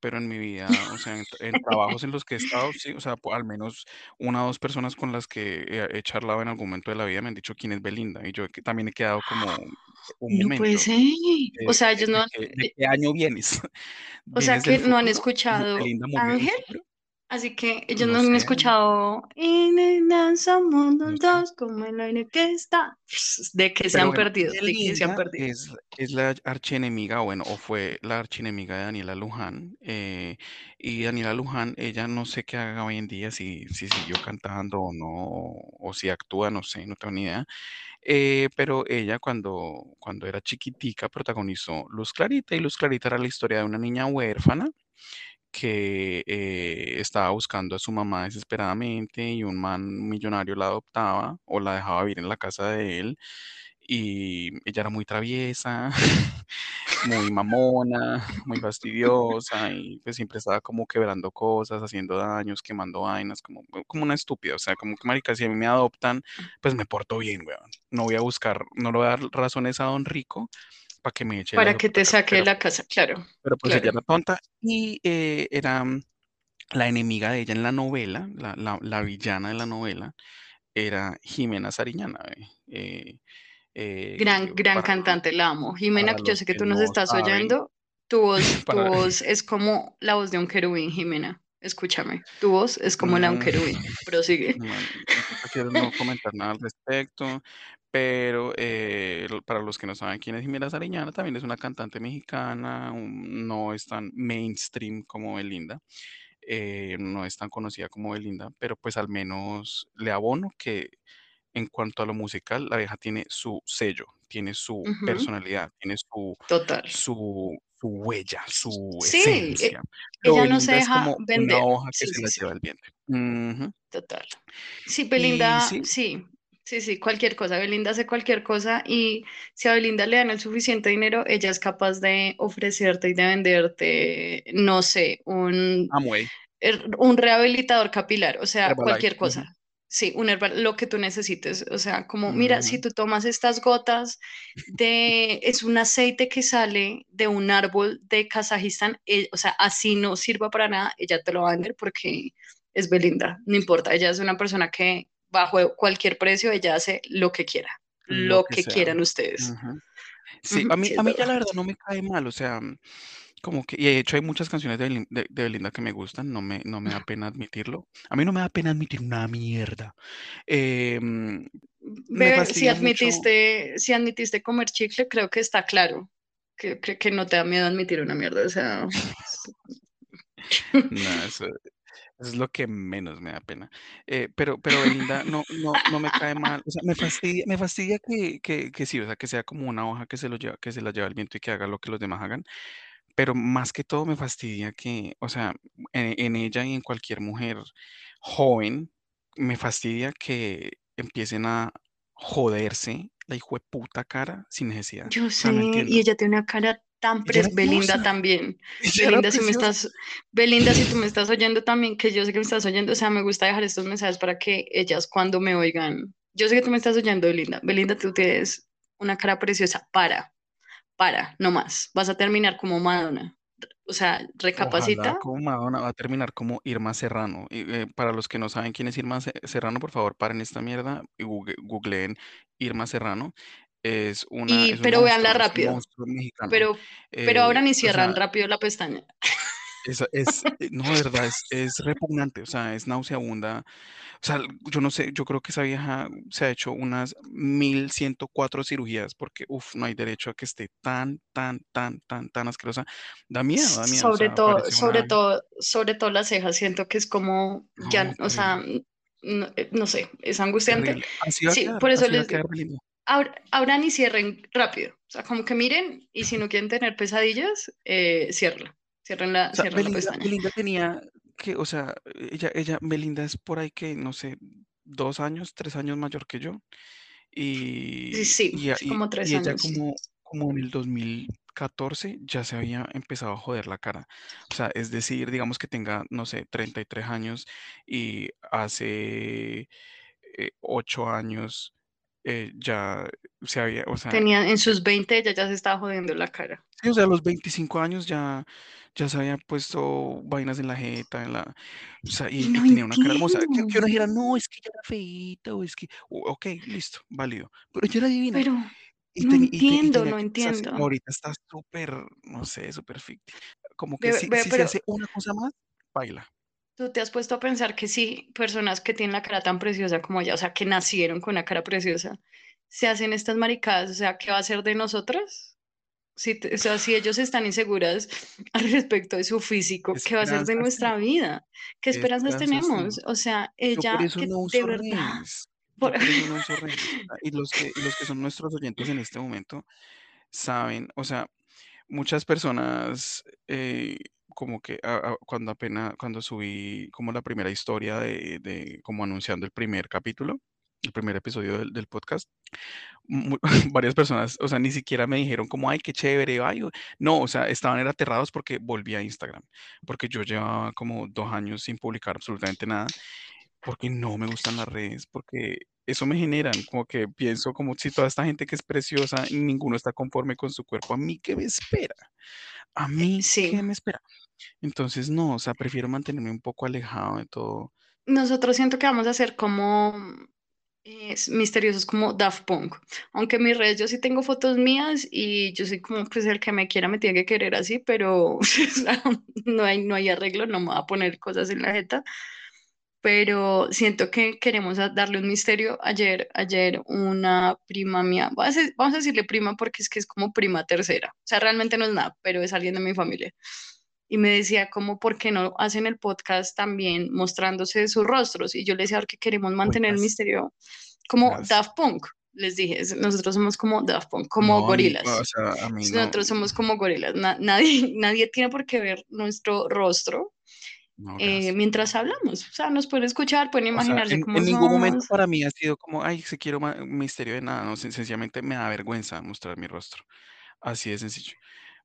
pero en mi vida, o sea, en, en trabajos en los que he estado, sí, o sea, al menos una o dos personas con las que he, he charlado en algún momento de la vida me han dicho quién es Belinda, y yo que también he quedado como un No puede momento, ser. de, O sea, de- ellos no, de qué, de eh, qué año vienes? o sea ¿Vienes que no han escuchado ¿Belinda murió en el Ángel, así que ellos No no han sé, escuchado En el sé. dos como el aire que está. De que se Pero han bueno, perdido, de que se han perdido. es, es la archienemiga, bueno, o fue la archienemiga de Daniela Luján. eh, y Daniela Luján, ella no sé qué haga hoy en día, si, si siguió cantando o no, o, o si actúa, no sé, no tengo ni idea. Eh, pero ella cuando, cuando era chiquitica protagonizó Luz Clarita, y Luz Clarita era la historia de una niña huérfana que eh, estaba buscando a su mamá desesperadamente y un man millonario la adoptaba o la dejaba vivir en la casa de él y ella era muy traviesa, muy mamona, muy fastidiosa y pues siempre estaba como quebrando cosas, haciendo daños, quemando vainas, como, como una estúpida, o sea, como que marica, si a mí me adoptan, pues me porto bien, weón. No voy a buscar, no le voy a dar razones a Don Rico para que me eche la Para que te saque de la casa, claro, pero pues ella era tonta y eh, era mm, la enemiga de ella en la novela, la, la- la villana de la novela, era Jimena Sariñana. eh, eh, eh, Gran, gran para, cantante, la amo. Jimena, yo sé que que tú nos no estás saben, oyendo. Tu voz, tu voz es como la voz de un querubín, Jimena. Escúchame, tu voz es como la de un mm, querubín. Prosigue. bueno, yo prefiero no comentar nada al respecto, pero eh, para los que no saben quién es Jimena Sariñana, también es una cantante mexicana, un- no es tan mainstream como Belinda, eh, no es tan conocida como Belinda, pero pues al menos le abono que en cuanto a lo musical, la vieja tiene su sello, tiene su personalidad, tiene su, Total. su, su huella, su Sí, esencia. Pero ella no se deja como vender. una hoja que Sí, se sí, la sí, lleva el viento. Ujú. total. Sí, Belinda, sí, sí, sí, sí, cualquier cosa. Belinda hace cualquier cosa y si a Belinda le dan el suficiente dinero, ella es capaz de ofrecerte y de venderte, no sé, un, Amway, er- un rehabilitador capilar, o sea, Herbalife. cualquier cosa. Sí, un herbal- lo que tú necesites. O sea, como, mira, si ujú. tú tomas estas gotas de, es un aceite que sale de un árbol de Kazajistán, eh, o sea, así no sirva para nada, ella te lo va a vender porque es Belinda, no importa, ella es una persona que bajo cualquier precio, ella hace lo que quiera, Lo lo que quieran ustedes. Sí, a mí, sí, a mí ya la verdad no me cae mal, o sea, mm, como que, y de hecho hay muchas canciones de, de- de Belinda que me gustan, no me, no me da pena admitirlo. A mí no me da pena admitir una mierda. Eh, me Bebé, si fastidia mucho, admitiste, si admitiste comer chicle, creo que está claro. Que, que, que no te da miedo admitir una mierda. O sea, no, eso, eso es lo que menos me da pena. Eh, pero, pero Belinda no, no, no me cae mal, o sea, me fastidia, me fastidia que, que, que sí, o sea, que sea como una hoja que se lo lleva, que se la lleva el viento y que haga lo que los demás hagan. Pero más que todo me fastidia que, o sea, en, en ella y en cualquier mujer joven, me fastidia que empiecen a joderse la hijo de puta cara sin necesidad. yo no sé, y ella tiene una cara tan pres, Belinda también. Belinda, si me estás, Belinda, si tú me estás oyendo también, que yo sé que me estás oyendo, o sea, me gusta dejar estos mensajes para que ellas cuando me oigan, yo sé que tú me estás oyendo, Belinda. Belinda, tú tienes una cara preciosa, para, para, no más. Vas a terminar como Madonna. O sea, Ojalá recapacita como Madonna va a terminar como Irma Serrano. Y, eh, para los que no saben quién es Irma Se- Serrano, por favor, paren esta mierda y google- googleen Irma Serrano. Es una, Y, es un pero monstruo, un rápido. monstruo mexicano. Pero, pero Eh, abran y o cierran sea, rápido la pestaña. es, es, eh, no, de verdad, es, es repugnante, o sea, es nauseabunda. O sea, yo no sé, yo creo que esa vieja se ha hecho unas 1104 cirugías porque, uff, no hay derecho a que esté tan, tan, tan, tan, tan asquerosa. Da miedo, da miedo, o Sobre sea, todo, sobre una... todo, sobre todo las cejas, siento que es como, ya, No, o sea, no, eh, no sé, es angustiante. Así va a Sí, quedar, por eso así va a les quedar abran y cierren rápido. O sea, como que miren y si no quieren tener pesadillas, eh, cierren la, O sea, cierren la Belinda, pestaña. Belinda tenía que, o sea, ella, ella, Belinda es por ahí que, no sé, dos años, tres años mayor que yo. Y, sí, sí, y- como tres y ella años. como, como en el 2014 ya se había empezado a joder la cara. O sea, es decir, digamos que tenga, no sé, 33 años y hace eh, ocho años eh, ya se había, o sea, Tenía en sus 20 ella ya se estaba jodiendo la cara. sí, o sea, a los 25 años ya, ya se había puesto vainas en la jeta, en la, o sea, Y y, y no tenía una cara hermosa. Que, que entiendo, uno dijera, no, es que ella era feíta, o es que, ok, listo, válido. Pero ella era divina. pero Y, no teni- y, y entiendo, no entiendo. Ahorita está súper, no sé, súper ficti. Como que Ve, si, ve, si se pero hace una cosa más, baila. Tú te has puesto a pensar que sí, personas que tienen la cara tan preciosa como ella, o sea, que nacieron con una cara preciosa, se hacen estas maricadas, o sea, ¿qué va a ser de nosotras? Si, o sea, si ellos están inseguras al respecto de su físico, ¿Qué ¿qué va a ser de nuestra vida? ¿Qué ¿Qué esperanzas tenemos? O sea, ella que no de verdad, por... No Y los que, y los que son nuestros oyentes en este momento saben, o sea, muchas personas eh, como que a- a- cuando apenas, cuando subí como la primera historia de, de como anunciando el primer capítulo, el primer episodio del, del podcast, mu- varias personas, o sea, ni siquiera me dijeron como, ay, qué chévere, ay, o-". no, o sea, estaban aterrados porque volví a Instagram, porque yo llevaba como dos años sin publicar absolutamente nada, porque no me gustan las redes, porque eso me generan, como que pienso como si toda esta gente que es preciosa y ninguno está conforme con su cuerpo, ¿a mí qué me espera? ¿A mí Sí, qué me espera? Entonces, no, o sea, prefiero mantenerme un poco alejado de todo. nosotros siento que vamos a ser como eh, misteriosos como Daft Punk. Aunque en mis redes yo sí tengo fotos mías y yo soy como, pues el que me quiera me tiene que querer así, pero no hay, no hay arreglo, no me voy a poner cosas en la jeta. Pero siento que queremos darle un misterio. Ayer, ayer una prima mía, vamos a decirle prima porque es que es como prima tercera. O sea, realmente no es nada, pero es alguien de mi familia. Y me decía como, ¿por qué no hacen el podcast también mostrándose sus rostros? Y yo le decía, porque queremos mantener el misterio como. Daft Punk. les dije, nosotros somos como Daft Punk, como No, gorilas. o sea, mí no, Nosotros somos como gorilas. Na- nadie, nadie tiene por qué ver nuestro rostro eh, mientras hablamos. O sea, nos pueden escuchar, pueden O sea, imaginarse en, cómo en ningún momento somos. para mí ha sido como, ay, se quiero un misterio de nada, no, sen- sencillamente me da vergüenza mostrar mi rostro. Así de sencillo.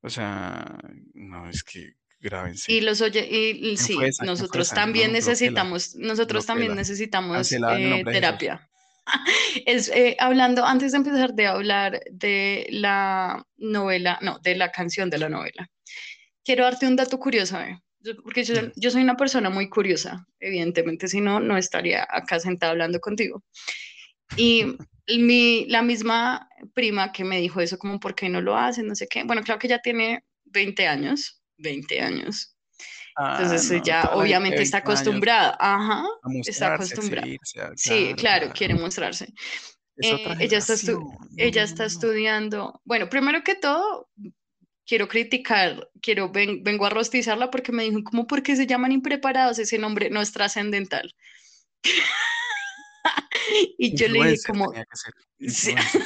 O sea, no, es que grábense. Y los oye, y, y ¿Quién sí, nosotros también No, necesitamos, nosotros también necesitamos eh, terapia. Es eh, hablando, antes de empezar de hablar de la novela, no, de la canción de la novela, quiero darte un dato curioso, eh, porque yo, yo soy una persona muy curiosa, evidentemente, si no, no estaría acá sentada hablando contigo. Y mi, la misma prima que me dijo eso, como, ¿por qué no lo hacen? No sé qué. Bueno, claro que ya tiene 20 años, 20 años. Entonces Ah, no, ya obviamente está 20 años acostumbrada, ajá, está acostumbrada. Sí, claro, quiere mostrarse. Es Eh, ella está, ella está estudiando, bueno, primero que todo, quiero criticar, quiero, ven- vengo a rostizarla porque me dijo, ¿cómo por qué se llaman impreparados? Ese nombre no es trascendental. Y yo le dije como, tenía que ser, sí, influencer.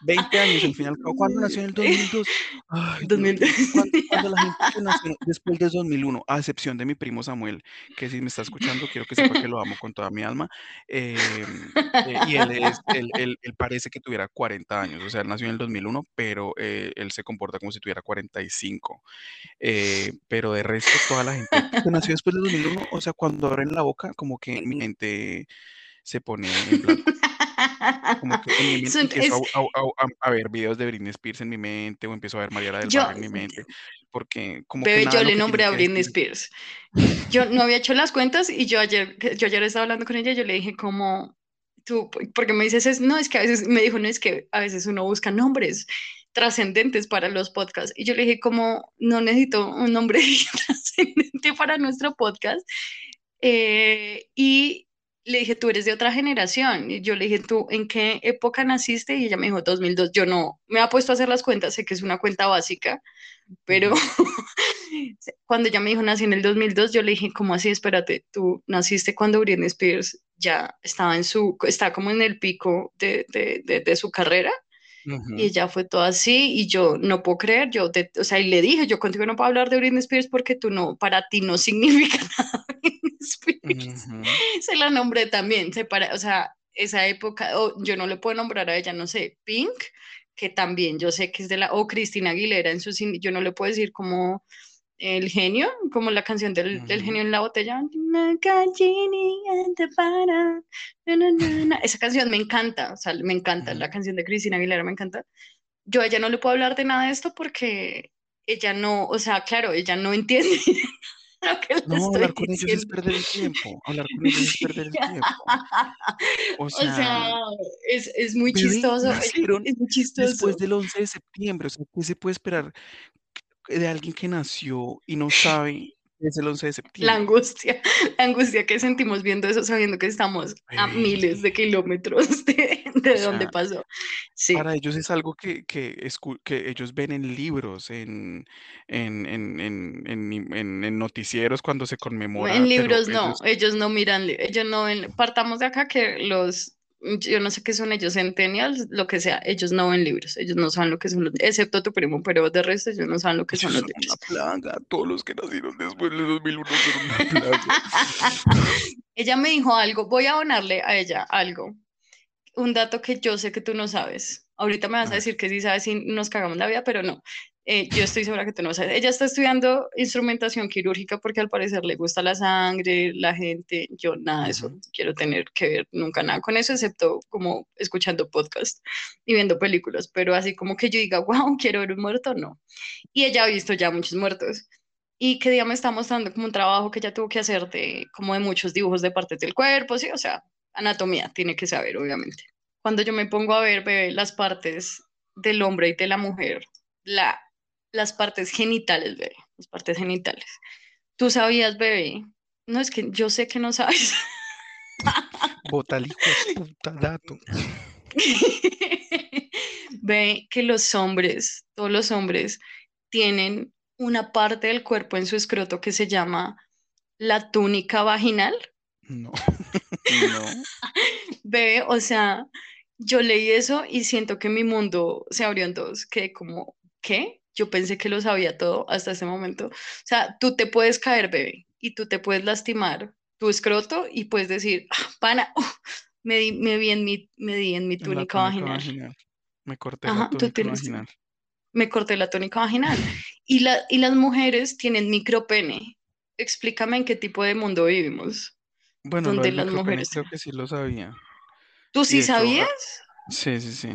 20 años, al final, ¿cuándo nació en el 2002? Ay, Dios 2000. mío, ¿cuándo, cuándo la gente nació después de 2001? A excepción de mi primo Samuel, que si me está escuchando, quiero que sepa que lo amo con toda mi alma. eh, eh, y él, es, él, él- él parece que tuviera 40 años, o sea, él nació en el 2001, pero eh, él se comporta como si tuviera 45. Eh, pero de resto, toda la gente que nació después del 2001, o sea, cuando abren la boca, como que mi mente se pone en blanco. Como que en mi mente Son- empiezo es- a, a- a- a ver videos de Britney Spears en mi mente o empiezo a ver Mariela del Yo- Barrio en mi mente, porque como que Bebé, nada yo le que nombré a que Britney Spears. Yo no había hecho las cuentas y yo ayer, yo ayer estaba hablando con ella, yo le dije como, tú, porque me dices, es- no, es que a veces, me dijo, no, es que a veces uno busca nombres trascendentes para los podcasts. Y yo le dije como, no necesito un nombre trascendente para nuestro podcast. Eh, y le dije, tú eres de otra generación. Y yo le dije, ¿tú en qué época naciste? Y ella me dijo, 2002. Yo no, me ha puesto a hacer las cuentas, sé que es una cuenta básica, pero cuando ella me dijo, nací en el 2002, yo le dije, ¿cómo así? Espérate, tú naciste cuando Britney Spears ya estaba en su, está como en el pico de, de, de, de su carrera. Y ella fue todo así y yo no puedo creer, yo, te- o sea, y le dije, yo contigo no puedo hablar de Britney Spears porque tú no, para ti no significa nada Se la nombré también, se para, o sea, esa época, o yo no le puedo nombrar a ella, no sé, Pink, que también yo sé que es de la, o Cristina Aguilera en su cine, yo no le puedo decir como el genio, como la canción del, del Ujú. genio en la botella. Esa canción me encanta, o sea, me encanta, la Ujú. canción de Cristina Aguilera me encanta. Yo a ella no le puedo hablar de nada de esto porque ella no, o sea, claro, ella no entiende lo que No, estoy hablar con ellos es diciendo. perder el tiempo. Hablar con ellos es perder el tiempo. O O sea, sea, es, es muy chistoso, es, es muy chistoso. después del 11 de septiembre. O sea, ¿qué se puede esperar de alguien que nació y no sabe es el 11 de La septiembre? angustia, la angustia que sentimos viendo eso, sabiendo que estamos a Bebé. miles de kilómetros de, de O donde sea, pasó. Sí, Para ellos es algo que, que, que ellos ven en libros, en, en, en, en, noticieros cuando se conmemora, en libros no, ellos, ellos no miran, ellos no ven, partamos de acá que los, yo no sé qué son ellos, centennials, lo que sea, ellos no ven libros, ellos no saben lo que son los, excepto tu primo, pero de resto ellos no saben lo que son ellos los libros. una plaga. Todos los que nacieron después del 2001 son una plaga. Ella me dijo algo, voy a donarle a ella algo, un dato que yo sé que tú no sabes. Ahorita me vas A decir que sí sabes y nos cagamos la vida, pero no. Eh, yo estoy segura que tú no sabes. Ella está estudiando instrumentación quirúrgica porque al parecer le gusta la sangre, la gente. Yo nada de eso quiero tener que ver nunca nada con eso, excepto como escuchando podcast y viendo películas. Pero así como que yo diga, wow, quiero ver un muerto, no. Y ella ha visto ya muchos muertos. Y que día me está mostrando como un trabajo que ella tuvo que hacer de como de muchos dibujos de partes del cuerpo, sí, o sea, anatomía tiene que saber, obviamente. Cuando yo me pongo a ver, bebé, las partes del hombre y de la mujer, la, las partes genitales, bebé, las partes genitales. ¿Tú sabías, bebé? No, es que yo sé que no sabes. Bota el hijo de puta dato. Ve que los hombres, todos los hombres, tienen una parte del cuerpo en su escroto que se llama la túnica vaginal. No, no. Ve, o sea, yo leí eso y siento que mi mundo se abrió en dos, que como, ¿qué? Yo pensé que lo sabía todo hasta ese momento. O sea, tú te puedes caer, bebé, y tú te puedes lastimar tu escroto y puedes decir, ah, pana, uh, me, di, me, vi en mi, me di en mi túnica vaginal. vaginal. Me corté la Ajá, túnica tienes, vaginal. me corté la túnica vaginal. Y, la, y las mujeres tienen micropene. Explícame en qué tipo de mundo vivimos, Bueno, donde las mujeres... creo que sí lo sabía. ¿Tú sí hecho, ah, sabías? sí, sí, sí.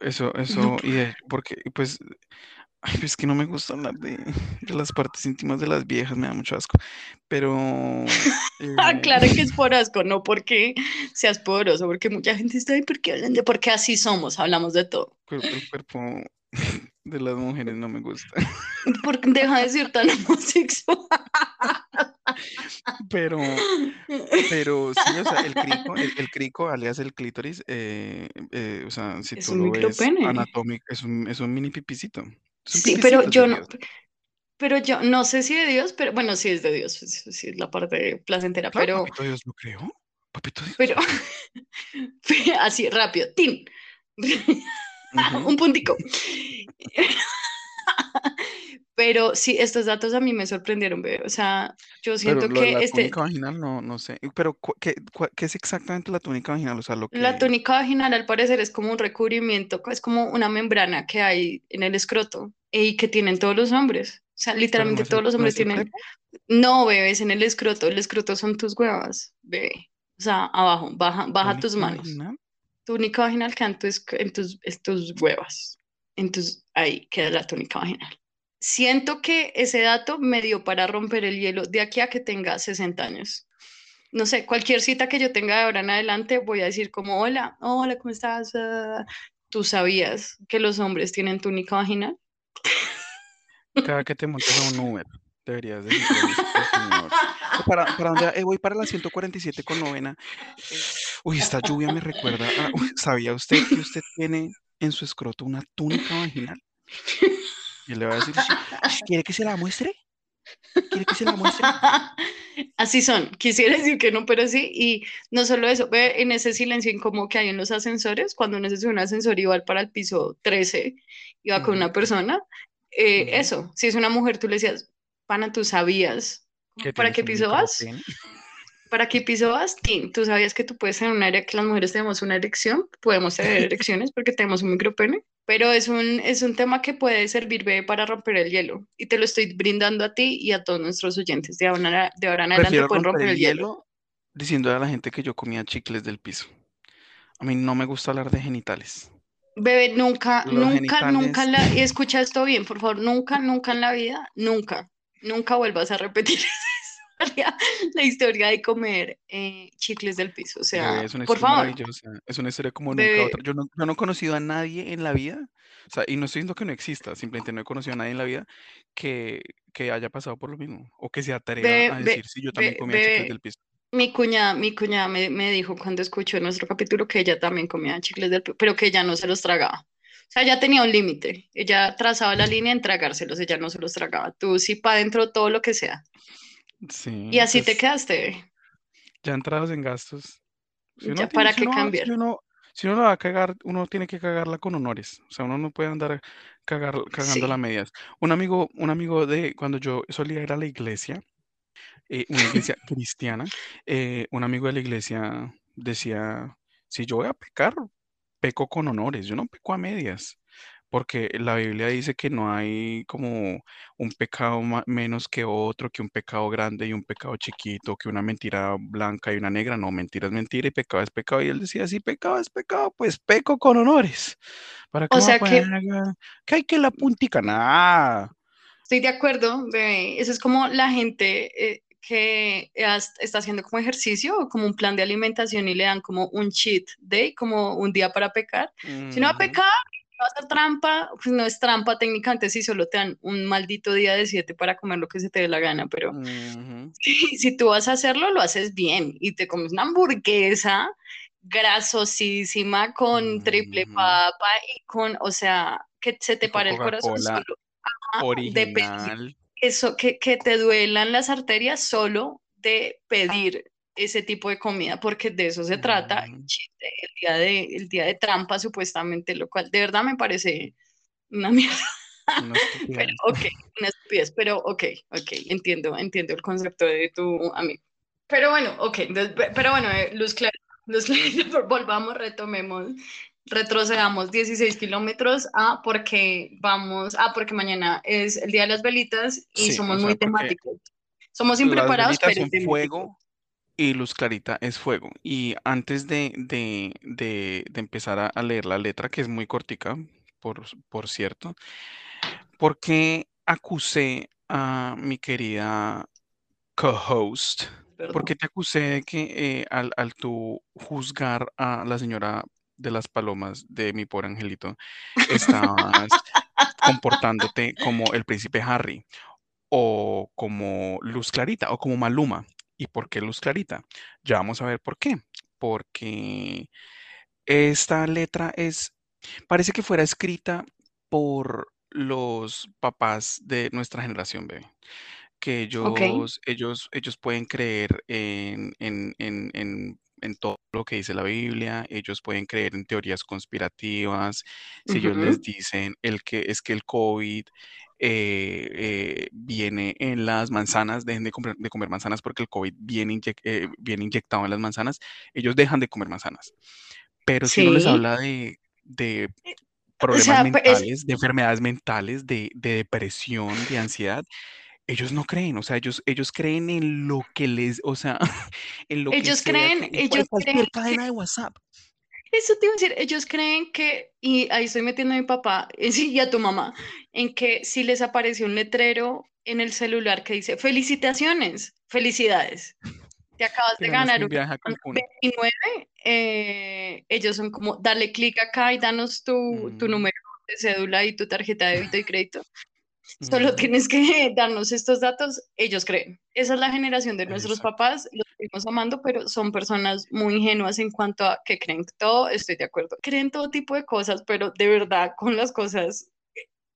Eso, No, eso, y de, porque, pues, ay, es que no me gusta hablar de, de las partes íntimas de las viejas, me da mucho asco. Pero, Ah, eh, claro que es por asco, no porque seas poderoso, porque mucha gente está ahí porque hablan de, porque así somos, hablamos de todo. cuer- el cuerpo de las mujeres no me gusta. Porque deja de ser tan homosexual. Pero, pero sí, o sea, el crico, el, el crico, alias el clítoris, eh, eh, o sea, si Es tú un lo ves anatómico, es un, es un mini pipicito. Sí, pero yo no, pero yo no sé si de Dios, pero bueno, sí es de Dios, sí, es la parte placentera, Claro, pero, Papito Dios lo creó. Papito Dios. pero así rápido, tin, un puntico. Pero sí, estos datos a mí me sorprendieron, bebé. O sea, yo Pero siento lo de que la este, túnica vaginal no, no sé. Pero, ¿qué, qué es exactamente la túnica vaginal? O sea, lo La que... túnica vaginal al parecer es como un recubrimiento, es como una membrana que hay en el escroto y que tienen todos los hombres. O sea, Pero no literalmente es el, todos los no hombres es el tienen. prepo. No, bebés, en el escroto. El escroto son tus huevas, bebé. O sea, abajo, baja, baja tus ¿Túnica manos. vaginal? Túnica vaginal queda en tus, en tus, en tus huevas. En tus, ahí queda la túnica vaginal. Siento que ese dato me dio para romper el hielo de aquí a que tenga 60 años. No sé, cualquier cita que yo tenga de ahora en adelante, voy a decir como, hola, hola, ¿cómo estás? Ah, ¿Tú sabías que los hombres tienen túnica vaginal? Cada que te montes a un Uber, deberías señor. O para, para dónde va? Eh, voy para la 147 con novena. Eh, uy, esta lluvia me recuerda a... uy, ¿sabía usted que usted tiene en su escroto una túnica vaginal? Y le va a decir, "Sí, ¿quiere que se la muestre? ¿Quiere que se la muestre? Así son, quisiera decir que no, pero sí, y no solo eso, ve en ese silencio incómodo que hay en los ascensores, cuando uno se un ascensor y va para el piso 13 y va con Ujú, una persona, eh, ujú. eso, si es una mujer, tú le decías, pana, ¿tú sabías Que para qué un piso vas? ¿Para qué piso vas? Tin, ¿Tú sabías que tú puedes tener una erección, que las mujeres tenemos una erección? Podemos tener erecciones porque tenemos un micropene, pero es un, es un tema que puede servir bebé, para romper el hielo y te lo estoy brindando a ti y a todos nuestros oyentes. De ahora, de ahora en adelante pueden romper romper el el hielo. hielo diciendo a la gente que yo comía chicles del piso. A mí no me gusta hablar de genitales. Bebé, nunca, Los nunca, nunca genitales, la, y escucha esto bien, por favor, nunca, nunca en la vida, nunca, nunca vuelvas a repetir esa historia, la historia de comer eh, chicles del piso. O sea, es una por historia favor, maravillosa. Es una historia como nunca bebé, otra. Yo no, yo no he conocido a nadie en la vida, o sea, y no estoy diciendo que no exista, simplemente no he conocido a nadie en la vida que, que haya pasado por lo mismo o que se atreva bebé, a decir, sí, yo también comía chicles del piso. mi cuñada, mi cuñada me, me dijo cuando escuchó nuestro capítulo que ella también comía chicles del piso, pero que ella no se los tragaba. O sea, ella tenía un límite, ella trazaba la línea en tragárselos, ella no se los tragaba. Tú sí para adentro todo lo que sea. Y Sí, así te pues quedaste, ya entrados en gastos. Si uno Ya, tiene, ¿para si qué uno, cambiar? si uno, si uno la va a cagar, uno tiene que cagarla con honores. O sea, uno no puede andar cagar, cagando las medias. Un amigo, un amigo de cuando yo solía ir a la iglesia, eh, una iglesia cristiana, eh, un amigo de la iglesia decía, si yo voy a pecar, peco con honores, yo no peco a medias, porque la Biblia dice que no hay como un pecado menos que otro, que un pecado grande y un pecado chiquito, que una mentira blanca y una negra, no, mentira es mentira y pecado es pecado, y él decía, si pecado es pecado, pues peco con honores, ¿para qué O sea que que hay que la puntica? Nada. estoy de acuerdo, bebé. Eso es como la gente eh, que está haciendo como ejercicio o como un plan de alimentación y le dan como un cheat day, como un día para pecar. Si no va a pecar, no hacer trampa, pues no es trampa técnicamente si solo te dan un maldito día de siete para comer lo que se te dé la gana, pero si tú vas a hacerlo, lo haces bien y te comes una hamburguesa grasosísima con triple papa y con, o sea, que se te pare el corazón solo. Ah, de pedir original. eso, que, que te duelan las arterias solo de pedir ese tipo de comida, porque de eso se trata, Mm. el día de, el día de trampa supuestamente, lo cual de verdad me parece una mierda. Pero ok, una estupidez, pero ok, ok, entiendo, entiendo el concepto de tu amigo. Pero bueno, ok, pero bueno, eh, Luz Clara, Luz Clarita, volvamos, retomemos, retrocedamos 16 kilómetros a porque vamos, a porque mañana es el Día de las Velitas y Sí, somos muy temáticos. Somos impreparados, pero son fuego y luz clarita es fuego. Y antes de, de, de, de empezar a, a leer la letra, que es muy cortica, por, por cierto, ¿por qué acusé a mi querida co-host? ¿Por qué te acusé de que eh, al, al tú juzgar a la señora de las palomas de mi pobre angelito, estabas comportándote como el príncipe Harry? o como Luz Clarita o como Maluma. ¿Y por qué Luz Clarita? Ya vamos a ver por qué. Porque esta letra es, parece que fuera escrita por los papás de nuestra generación, bebé. Que ellos, ellos, ellos pueden creer en, en, en, en, en todo lo que dice la Biblia, ellos pueden creer en teorías conspirativas. Si ellos les dicen el que es que el COVID eh, eh, viene en las manzanas, dejen de comer, de comer manzanas porque el COVID viene, inyec- eh, viene inyectado en las manzanas, ellos dejan de comer manzanas. Pero si uno les Sí. habla de, de O problemas sea, es, mentales, de enfermedades mentales, de, de depresión, de ansiedad, ellos no creen, o sea, ellos, ellos creen en lo que les, o sea, en lo que ellos sea, creen, en ellos cual- creen cualquier cadena de WhatsApp. Eso te iba a decir, ellos creen que, y ahí estoy metiendo a mi papá y a tu mamá, en que si les apareció un letrero en el celular que dice, felicitaciones, felicidades, te acabas de ganar un viaje a iPhone Cancún. 29, eh, ellos son como, dale clic acá y danos tu, tu Mm, número de cédula y tu tarjeta de débito y crédito. Solo mm, tienes que darnos estos datos, ellos creen. Esa es la generación de nuestros exacto. papás, los seguimos amando, pero son personas muy ingenuas en cuanto a que creen todo, estoy de acuerdo. Creen todo tipo de cosas, pero de verdad con las cosas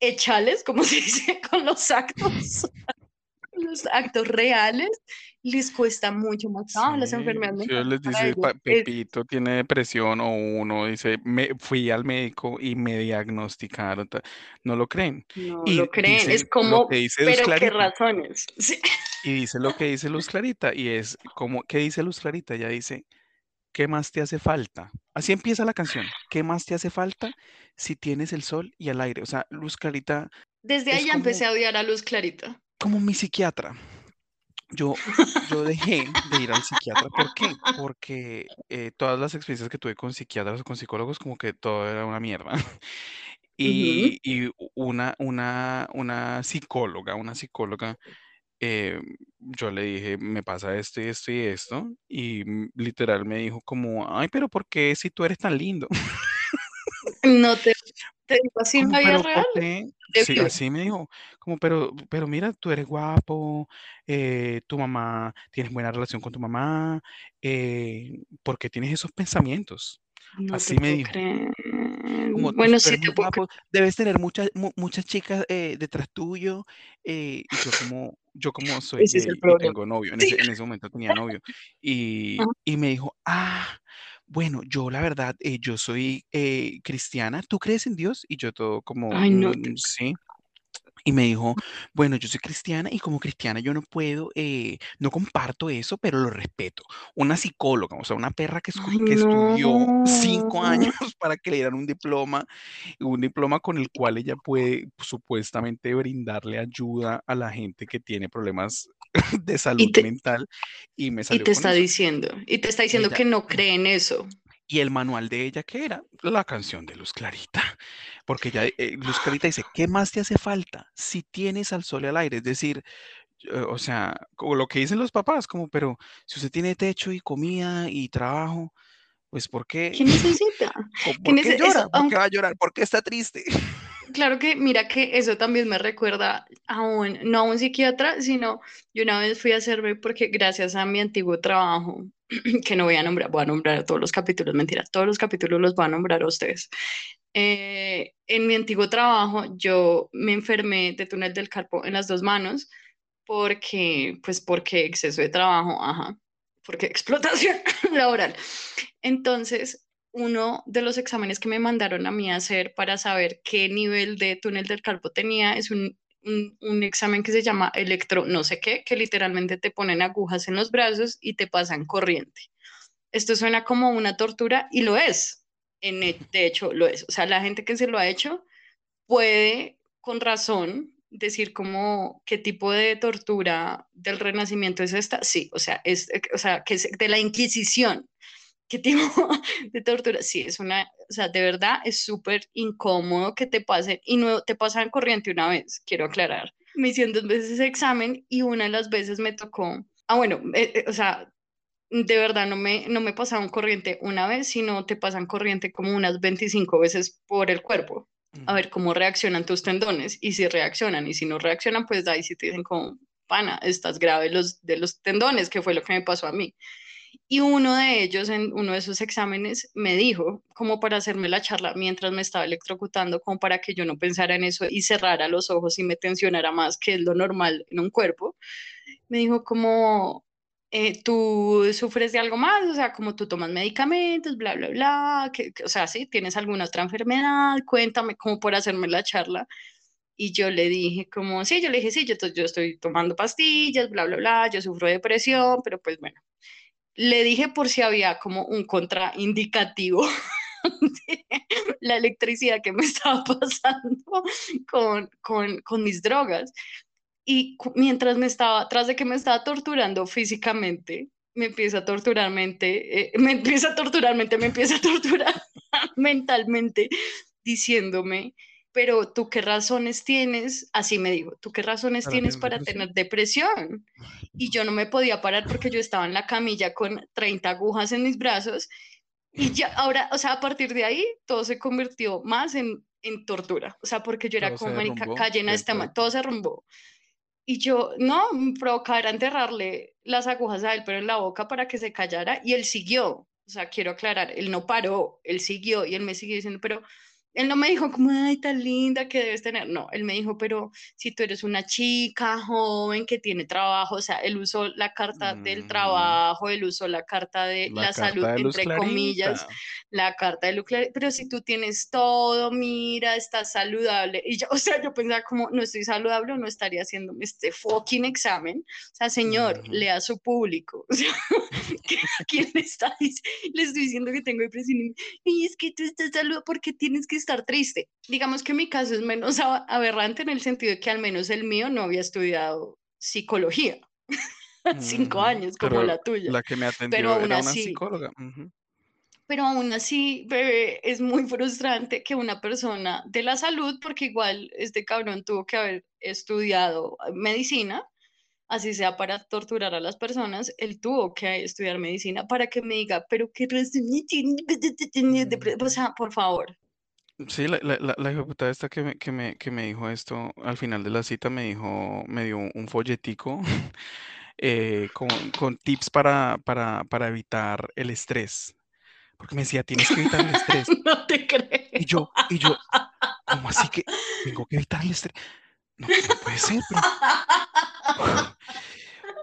hechales, como se dice, con los actos, los actos reales, les cuesta mucho más. trabajo. las Sí, enfermedades mentales les dice, "Pa- es Pepito tiene depresión o uno dice, me fui al médico y me diagnosticaron, ta-", no lo creen. no Y lo creen, es como, pero qué Clarita, razones. Sí. Y dice lo que dice Luz Clarita, y es como, ¿qué dice Luz Clarita? Ella dice, ¿qué más te hace falta? Así empieza la canción, ¿qué más te hace falta si tienes el sol y el aire? O sea, Luz Clarita Desde ahí ya como, empecé a odiar a Luz Clarita. como mi psiquiatra. Yo, yo dejé de ir al psiquiatra. ¿Por qué? Porque eh, todas las experiencias que tuve con psiquiatras o con psicólogos, como que todo era una mierda. Y, y una, una, una psicóloga, una psicóloga, eh, yo le dije, me pasa esto y esto y esto. Y literal me dijo como, ay, pero ¿por qué si tú eres tan lindo? No te, te digo así en la vida real, Sí, así me dijo, como, pero, pero mira, tú eres guapo, eh, tu mamá, tienes buena relación con tu mamá, eh, ¿por qué tienes esos pensamientos? No te Así me dijo, como Bueno, sí te puedo guapo, debes tener muchas, mu- muchas chicas eh, detrás tuyo, eh, y yo como, yo como soy Ese gay y tengo novio, en Sí. ese, en ese momento tenía novio, y, Ajá. y me dijo, ah, bueno, yo la verdad, eh, yo soy cristiana, ¿tú crees en Dios? Y yo todo como, Ay, no te. "Mm, sí. Y me dijo, bueno, yo soy cristiana y como cristiana yo no puedo, eh, no comparto eso, pero lo respeto. Una psicóloga, o sea, una perra que, estudió cinco años para que le dieran un diploma, un diploma con el cual ella puede supuestamente brindarle ayuda a la gente que tiene problemas de Y salud te, mental y me y salió te con está eso. diciendo, y te está Y diciendo ella, que no cree en eso. Y el manual de ella, ¿qué era? La canción de Luz Clarita. Porque ya eh, Luz Clarita dice, ¿qué más te hace falta si tienes al sol y al aire? Es decir, eh, o sea, como lo que dicen los papás, como, pero si usted tiene techo y comida y trabajo, pues ¿por ¿Qué qué? necesita? ¿O ¿Qué ¿Por qué nece- eso, llora? ¿Por qué va a llorar? ¿Por qué está triste? claro que, mira que eso también me recuerda a un, no a un psiquiatra, sino yo una vez fui a hacerme, porque gracias a mi antiguo trabajo, que no voy a nombrar, voy a nombrar todos los capítulos, mentira, todos los capítulos los voy a nombrar a ustedes. Eh, en mi antiguo trabajo yo me enfermé de túnel del carpo en las dos manos porque, pues porque exceso de trabajo, ajá. porque explotación laboral. Entonces, uno de los exámenes que me mandaron a mí hacer para saber qué nivel de túnel del carpo tenía es un, un, examen que se llama electro no sé qué, que literalmente te ponen agujas en los brazos y te pasan corriente. Esto suena como una tortura y lo es. En, de hecho, lo es. O sea, la gente que se lo ha hecho puede con razón decir como qué tipo de tortura del renacimiento es esta. Sí, o sea, es, o sea, que es de la Inquisición. ¿Qué tipo de tortura? Sí, es una, o sea, de verdad es súper incómodo que te pasen y no te pasan corriente una vez, quiero aclarar. Me hicieron dos veces ese examen y una de las veces me tocó, ah, bueno, eh, eh, o sea, de verdad no me, no me pasaron corriente una vez, sino te pasan corriente como unas 25 veces por el cuerpo a ver cómo reaccionan tus tendones y si reaccionan y si no reaccionan, pues ahí sí te dicen como, pana, estás grave los, de los tendones, que fue lo que me pasó a mí. Y uno de ellos, en uno de esos exámenes, me dijo, como para hacerme la charla mientras me estaba electrocutando, como para que yo no pensara en eso y cerrara los ojos y me tensionara más, que es lo normal en un cuerpo, me dijo como, eh, tú sufres de algo más, o sea, como tú tomas medicamentos, bla, bla, bla, que, o sea, si tienes alguna otra enfermedad, cuéntame, como por hacerme la charla. Y yo le dije, como, sí, yo le dije, sí, yo, yo estoy tomando pastillas, bla, bla, bla, yo sufro de depresión, pero pues bueno, le dije por si había como un contraindicativo de la electricidad que me estaba pasando con, con, con mis drogas. Y mientras me estaba, tras de que me estaba torturando físicamente, me empieza a eh, me empieza a me empieza a torturar mentalmente, diciéndome, pero tú qué razones tienes, así me digo, tú qué razones tienes para tener depresión. Y yo no me podía parar porque yo estaba en la camilla con 30 agujas en mis brazos. Y ya, ahora, o sea, a partir de ahí, todo se convirtió más en, en tortura. O sea, porque yo era como, marica, callen a este todo se rumbó. Y yo, no, provocaba era enterrarle las agujas a él, pero en la boca para que se callara. Y él siguió. O sea, quiero aclarar, él no paró, él siguió y él me siguió diciendo, pero él no me dijo como, ay, tan linda que debes tener. No, él me dijo, pero si tú eres una chica joven que tiene trabajo, o sea, él usó la carta del mm. trabajo, él usó la carta de la, salud, entre comillas, la carta de luz pero si tú tienes todo, mira, estás saludable. Y yo, o sea, yo pensaba como, no estoy saludable o no estaría haciéndome este fucking examen. O sea, señor, lea a su público. O sea, ¿quién le está diciendo? Le estoy diciendo que tengo depresión. Y es que tú estás saludable porque tienes que estar triste. Digamos que mi caso es menos aberrante en el sentido de que al menos el mío no había estudiado psicología. Cinco años como la tuya. La que me atendió pero era una psicóloga. Pero aún así, bebé, es muy frustrante que una persona de la salud, porque igual este cabrón tuvo que haber estudiado medicina, así sea para torturar a las personas, él tuvo que estudiar medicina para que me diga, pero qué razón tiene, o sea, por favor, Sí, la, la, la, la esta que me, que me, que me dijo esto al final de la cita me dijo, me dio un folletico eh, con, con tips para, para, para evitar el estrés. Porque me decía, tienes que evitar el estrés. No te creo. Y yo, y yo, ¿cómo así que tengo que evitar el estrés? No, no puede ser, pero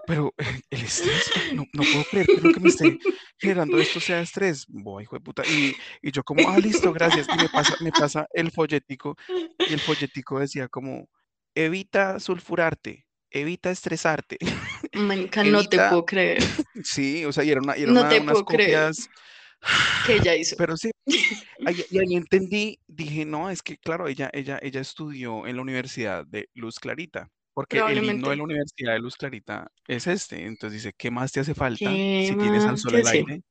pero eh, el estrés, no, no puedo creer que lo que me esté generando esto sea estrés. Boy, hijo de puta. Y, y, yo como, ah, listo, gracias. Y me pasa, me pasa el folletico. Y el folletico decía como, evita sulfurarte, evita estresarte. Manca, no te puedo creer. Sí, o sea, y era una, y era no te puedo creer que ella hizo. Pero sí, y ahí entendí, dije, no, es que claro, ella, ella, ella estudió en la Universidad de Luz Clarita. Porque el himno de la Universidad de Luz Clarita es este. Entonces dice, ¿qué más te hace falta si tienes al sol al aire?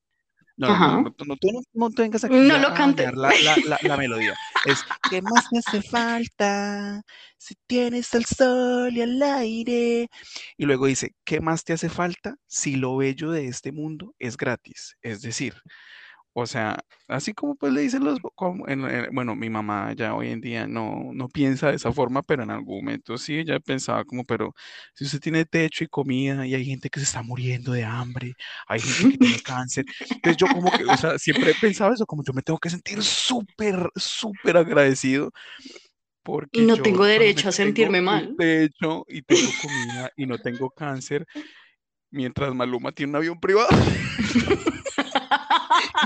No, no, no, no, tú no, tengas aquí no lo a la, la, la, melodía. Es, ¿qué más te hace falta si tienes al sol y al aire? Y luego dice, ¿qué más te hace falta si lo bello de este mundo es gratis? Es decir, o sea, así como pues le dicen los, bueno, mi mamá ya hoy en día no, no piensa de esa forma, pero en algún momento sí, ella pensaba como, pero si usted tiene techo y comida y hay gente que se está muriendo de hambre, hay gente que tiene cáncer, entonces yo como que, o sea, siempre he pensado eso, como yo me tengo que sentir súper, súper agradecido porque y no tengo derecho a sentirme mal. Techo y tengo comida y no tengo cáncer, mientras Maluma tiene un avión privado.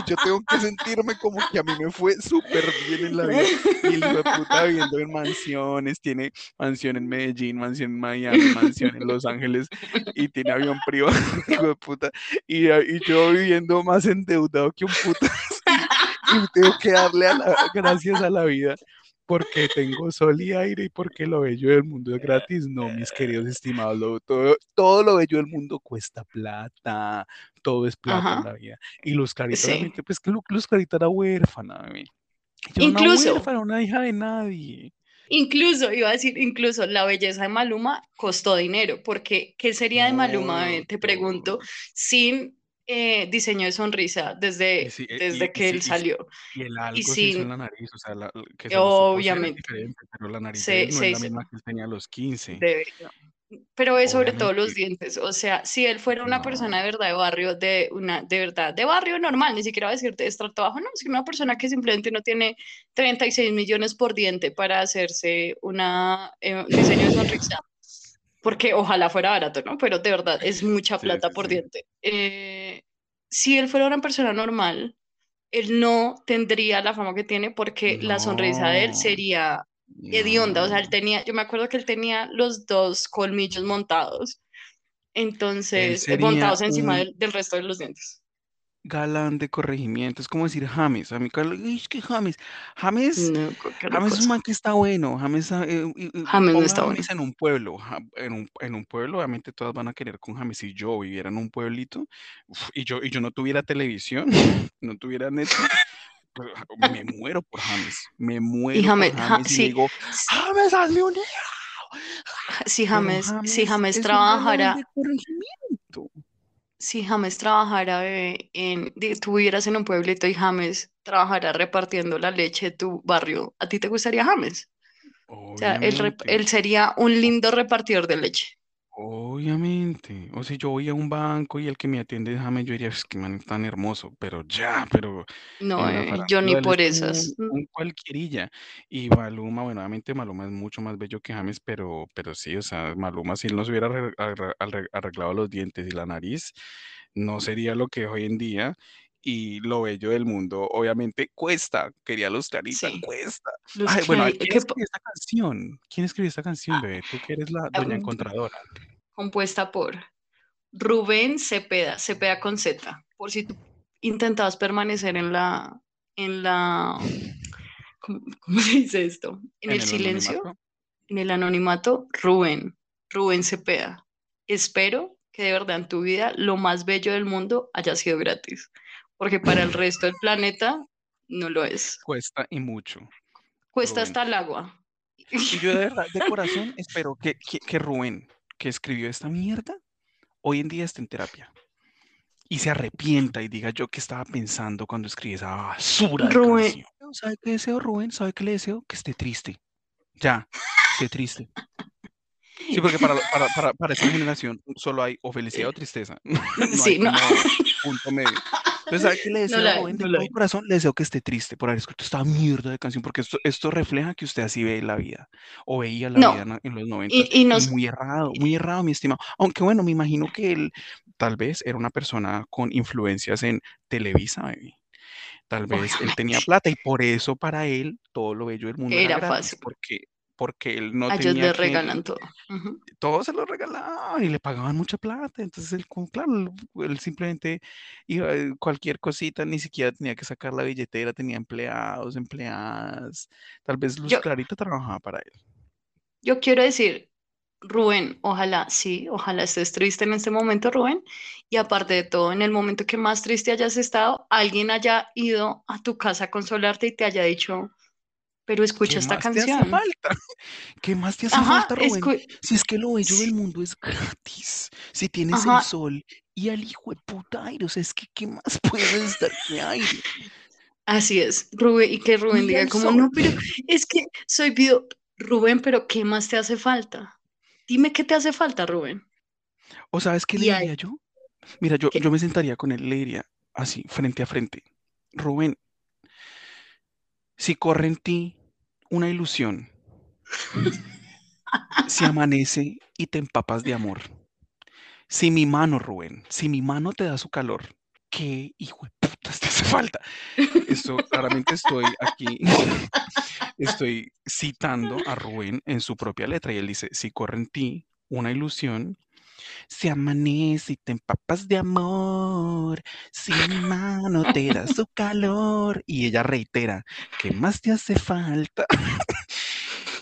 yo tengo que sentirme como que a mí me fue súper bien en la vida. Y el hijo de puta viviendo en mansiones, tiene mansión en Medellín, mansión en Miami, mansión en Los Ángeles y tiene avión privado, y yo viviendo más endeudado que un puta. y tengo que darle a la, gracias a la vida porque tengo sol y aire y porque lo bello del mundo es gratis. No, mis queridos estimados, lo- todo, todo lo bello del mundo cuesta plata, todo es plata en la vida. Y Luz Clarita, Sí. realmente, pues Luz Clarita era huérfana, bebé. Ella era una Incluso- huérfana, una hija de nadie. Incluso, iba a decir, incluso la belleza de Maluma costó dinero, porque ¿qué sería de Maluma, te pregunto, sin eh, diseño de sonrisa desde, sí, eh, desde y- que él y salió? Y el algo se hizo en la nariz, o sea, la- que se Obviamente. pero la nariz Se- no se es la misma que él tenía a los 15. de- pero es sobre todo los dientes. O sea, si él fuera una persona de verdad de barrio, de una, de verdad, de barrio normal, ni siquiera decir de estrato bajo, no, sino una persona que simplemente no tiene 36 millones por diente para hacerse una eh, diseño de sonrisa. Porque ojalá fuera barato, ¿no? Pero de verdad es mucha plata sí, por sí. diente. Eh, si él fuera una persona normal, él no tendría la fama que tiene porque la sonrisa de él No. sería hedionda, o sea, él No. tenía, yo me acuerdo que él tenía los dos colmillos montados, entonces, eh, montados encima un- del, del resto de los dientes. Galán de corregimiento. Es como decir James. A mí, Carlos, "Ay, es que James. James, No, James es un man que está bueno. James, eh, y- y- James no está bueno. James en un pueblo. ja- En un, en un pueblo, obviamente todas van a querer con James. Si yo viviera en un pueblito uf, y yo, y yo no tuviera televisión, no tuviera Netflix, ja- me muero por James. Me muero James- por ja- James y sí. digo, James, hazme un libro". Si Pero James, si James trabajara. Si James trabajara bebé, en, tú vivieras en un pueblito y James trabajara repartiendo la leche de tu barrio, ¿a ti te gustaría James? O sea, él, él sería un lindo repartidor de leche. Obviamente. O sea, yo voy a un banco y el que me atiende es James, yo diría, es que man es tan hermoso, pero ya, pero No, en la eh, yo farándula ni él por es esas. un, un cualquierilla. Y Maluma, bueno, obviamente Maluma es mucho más bello que James, pero, pero sí, o sea, Maluma, si él no se hubiera arre- arre- arre- arreglado los dientes y la nariz, no sería lo que es hoy en día. Y lo bello del mundo, obviamente, cuesta. Quería los claritas, Sí. cuesta. Los Ay, bueno, ¿quién que escribió esta canción? ¿Quién escribió esta canción, bebé? Tú que eres la doña encontradora. compuesta por Rubén Cepeda, Cepeda con Z, por si tú intentabas permanecer en la, en la, ¿cómo, cómo se dice esto? En, el, silencio, anonimato. en el anonimato, Rubén, Rubén Cepeda. Espero que de verdad en tu vida lo más bello del mundo haya sido gratis, porque para el resto del planeta no lo es. Cuesta y mucho. Cuesta Rubén. hasta el agua. Y yo de verdad, de corazón, espero que, que, que Rubén, que escribió esta mierda, hoy en día esté en terapia. Y se arrepienta y diga yo qué estaba pensando cuando escribí esa basura de Rubén. canción. ¿Sabe qué deseo, Rubén? ¿Sabe qué le deseo? Que esté triste. Ya, esté triste. Sí, porque para, para, para, para esta generación solo hay o felicidad o tristeza. No Sí, hay no. punto medio. Entonces, ¿sabe qué le deseo la? De no la todo hay. corazón le deseo que esté triste por haber escrito esta mierda de canción, porque esto, esto refleja que usted así ve la vida, o veía la No. vida en, los 90. Y, y nos, muy errado, muy errado, mi estimado. Aunque bueno, me imagino que él tal vez era una persona con influencias en Televisa, baby. Tal vez él tenía plata y por eso para él todo lo bello del mundo era, Era gratis, fácil. porque, porque él no a ellos tenía les que, regalan todo. Todo se lo regalaban y le pagaban mucha plata. Entonces él, como, claro, él simplemente iba eh, cualquier cosita, ni siquiera tenía que sacar la billetera, tenía empleados, empleadas. Tal vez Luz Yo- Clarita trabajaba para él. Yo quiero decir, Rubén, ojalá, sí, ojalá estés triste en este momento, Rubén. Y aparte de todo, en el momento que más triste hayas estado, alguien haya ido a tu casa a consolarte y te haya dicho, pero escucha ¿Qué esta más te hace canción. falta? ¿Qué más te hace Ajá, falta, Rubén? Si es que lo bello Sí. del mundo es gratis. Si tienes Ajá. el sol y al hijo de puta aire, o sea, es que ¿qué más puedes dar que aire? Así es, Rubén, y que Rubén Mira diga como, sol. no, pero es que soy video, Rubén, pero ¿qué más te hace falta? Dime qué te hace falta, Rubén. ¿O sabes qué le diría yo? Mira, yo, ¿Qué? yo me sentaría con él le diría así, frente a frente. Rubén, si corre en ti una ilusión, si amanece y te empapas de amor, Si mi mano, Rubén, si mi mano te da su calor, ¿qué hijo de putas te hace falta? Esto, claramente estoy aquí, estoy citando a Rubén en su propia letra y él dice, si corre en ti una ilusión, se amanece y te empapas de amor, si mi mano te da su calor. Y ella reitera, ¿qué más te hace falta?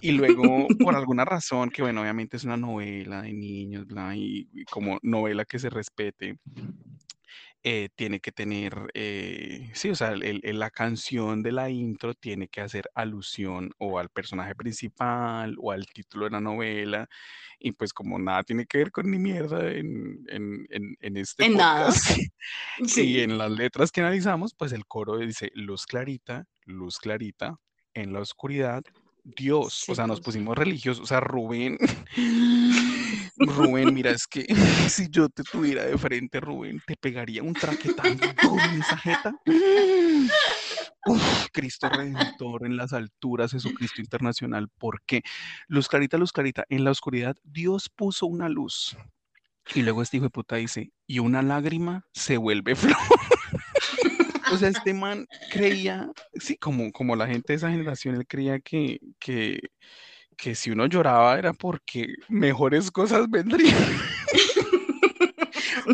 Y luego, por alguna razón, que bueno, obviamente es una novela de niños, bla, y, y como novela que se respete, eh, tiene que tener, eh, sí, o sea, el- el- la canción de la intro tiene que hacer alusión o al personaje principal o al título de la novela. Y pues como nada tiene que ver con ni mierda en, en, en, en este En nada. podcast y Sí. en las letras que analizamos, pues el coro dice luz clarita, luz clarita, en la oscuridad, Dios. O sea, nos pusimos religiosos. O sea, Rubén, Rubén, mira, es que si yo te tuviera de frente, Rubén, te pegaría un traquetán duro en esa jeta. Uf, Cristo Redentor en las alturas, Jesucristo Internacional. ¿Por qué? Luz clarita, luz clarita. En la oscuridad, Dios puso una luz. Y luego este hijo de puta dice, y una lágrima se vuelve flor. O sea, este man creía, sí, como, como la gente de esa generación, él creía que, que, que si uno lloraba era porque mejores cosas vendrían.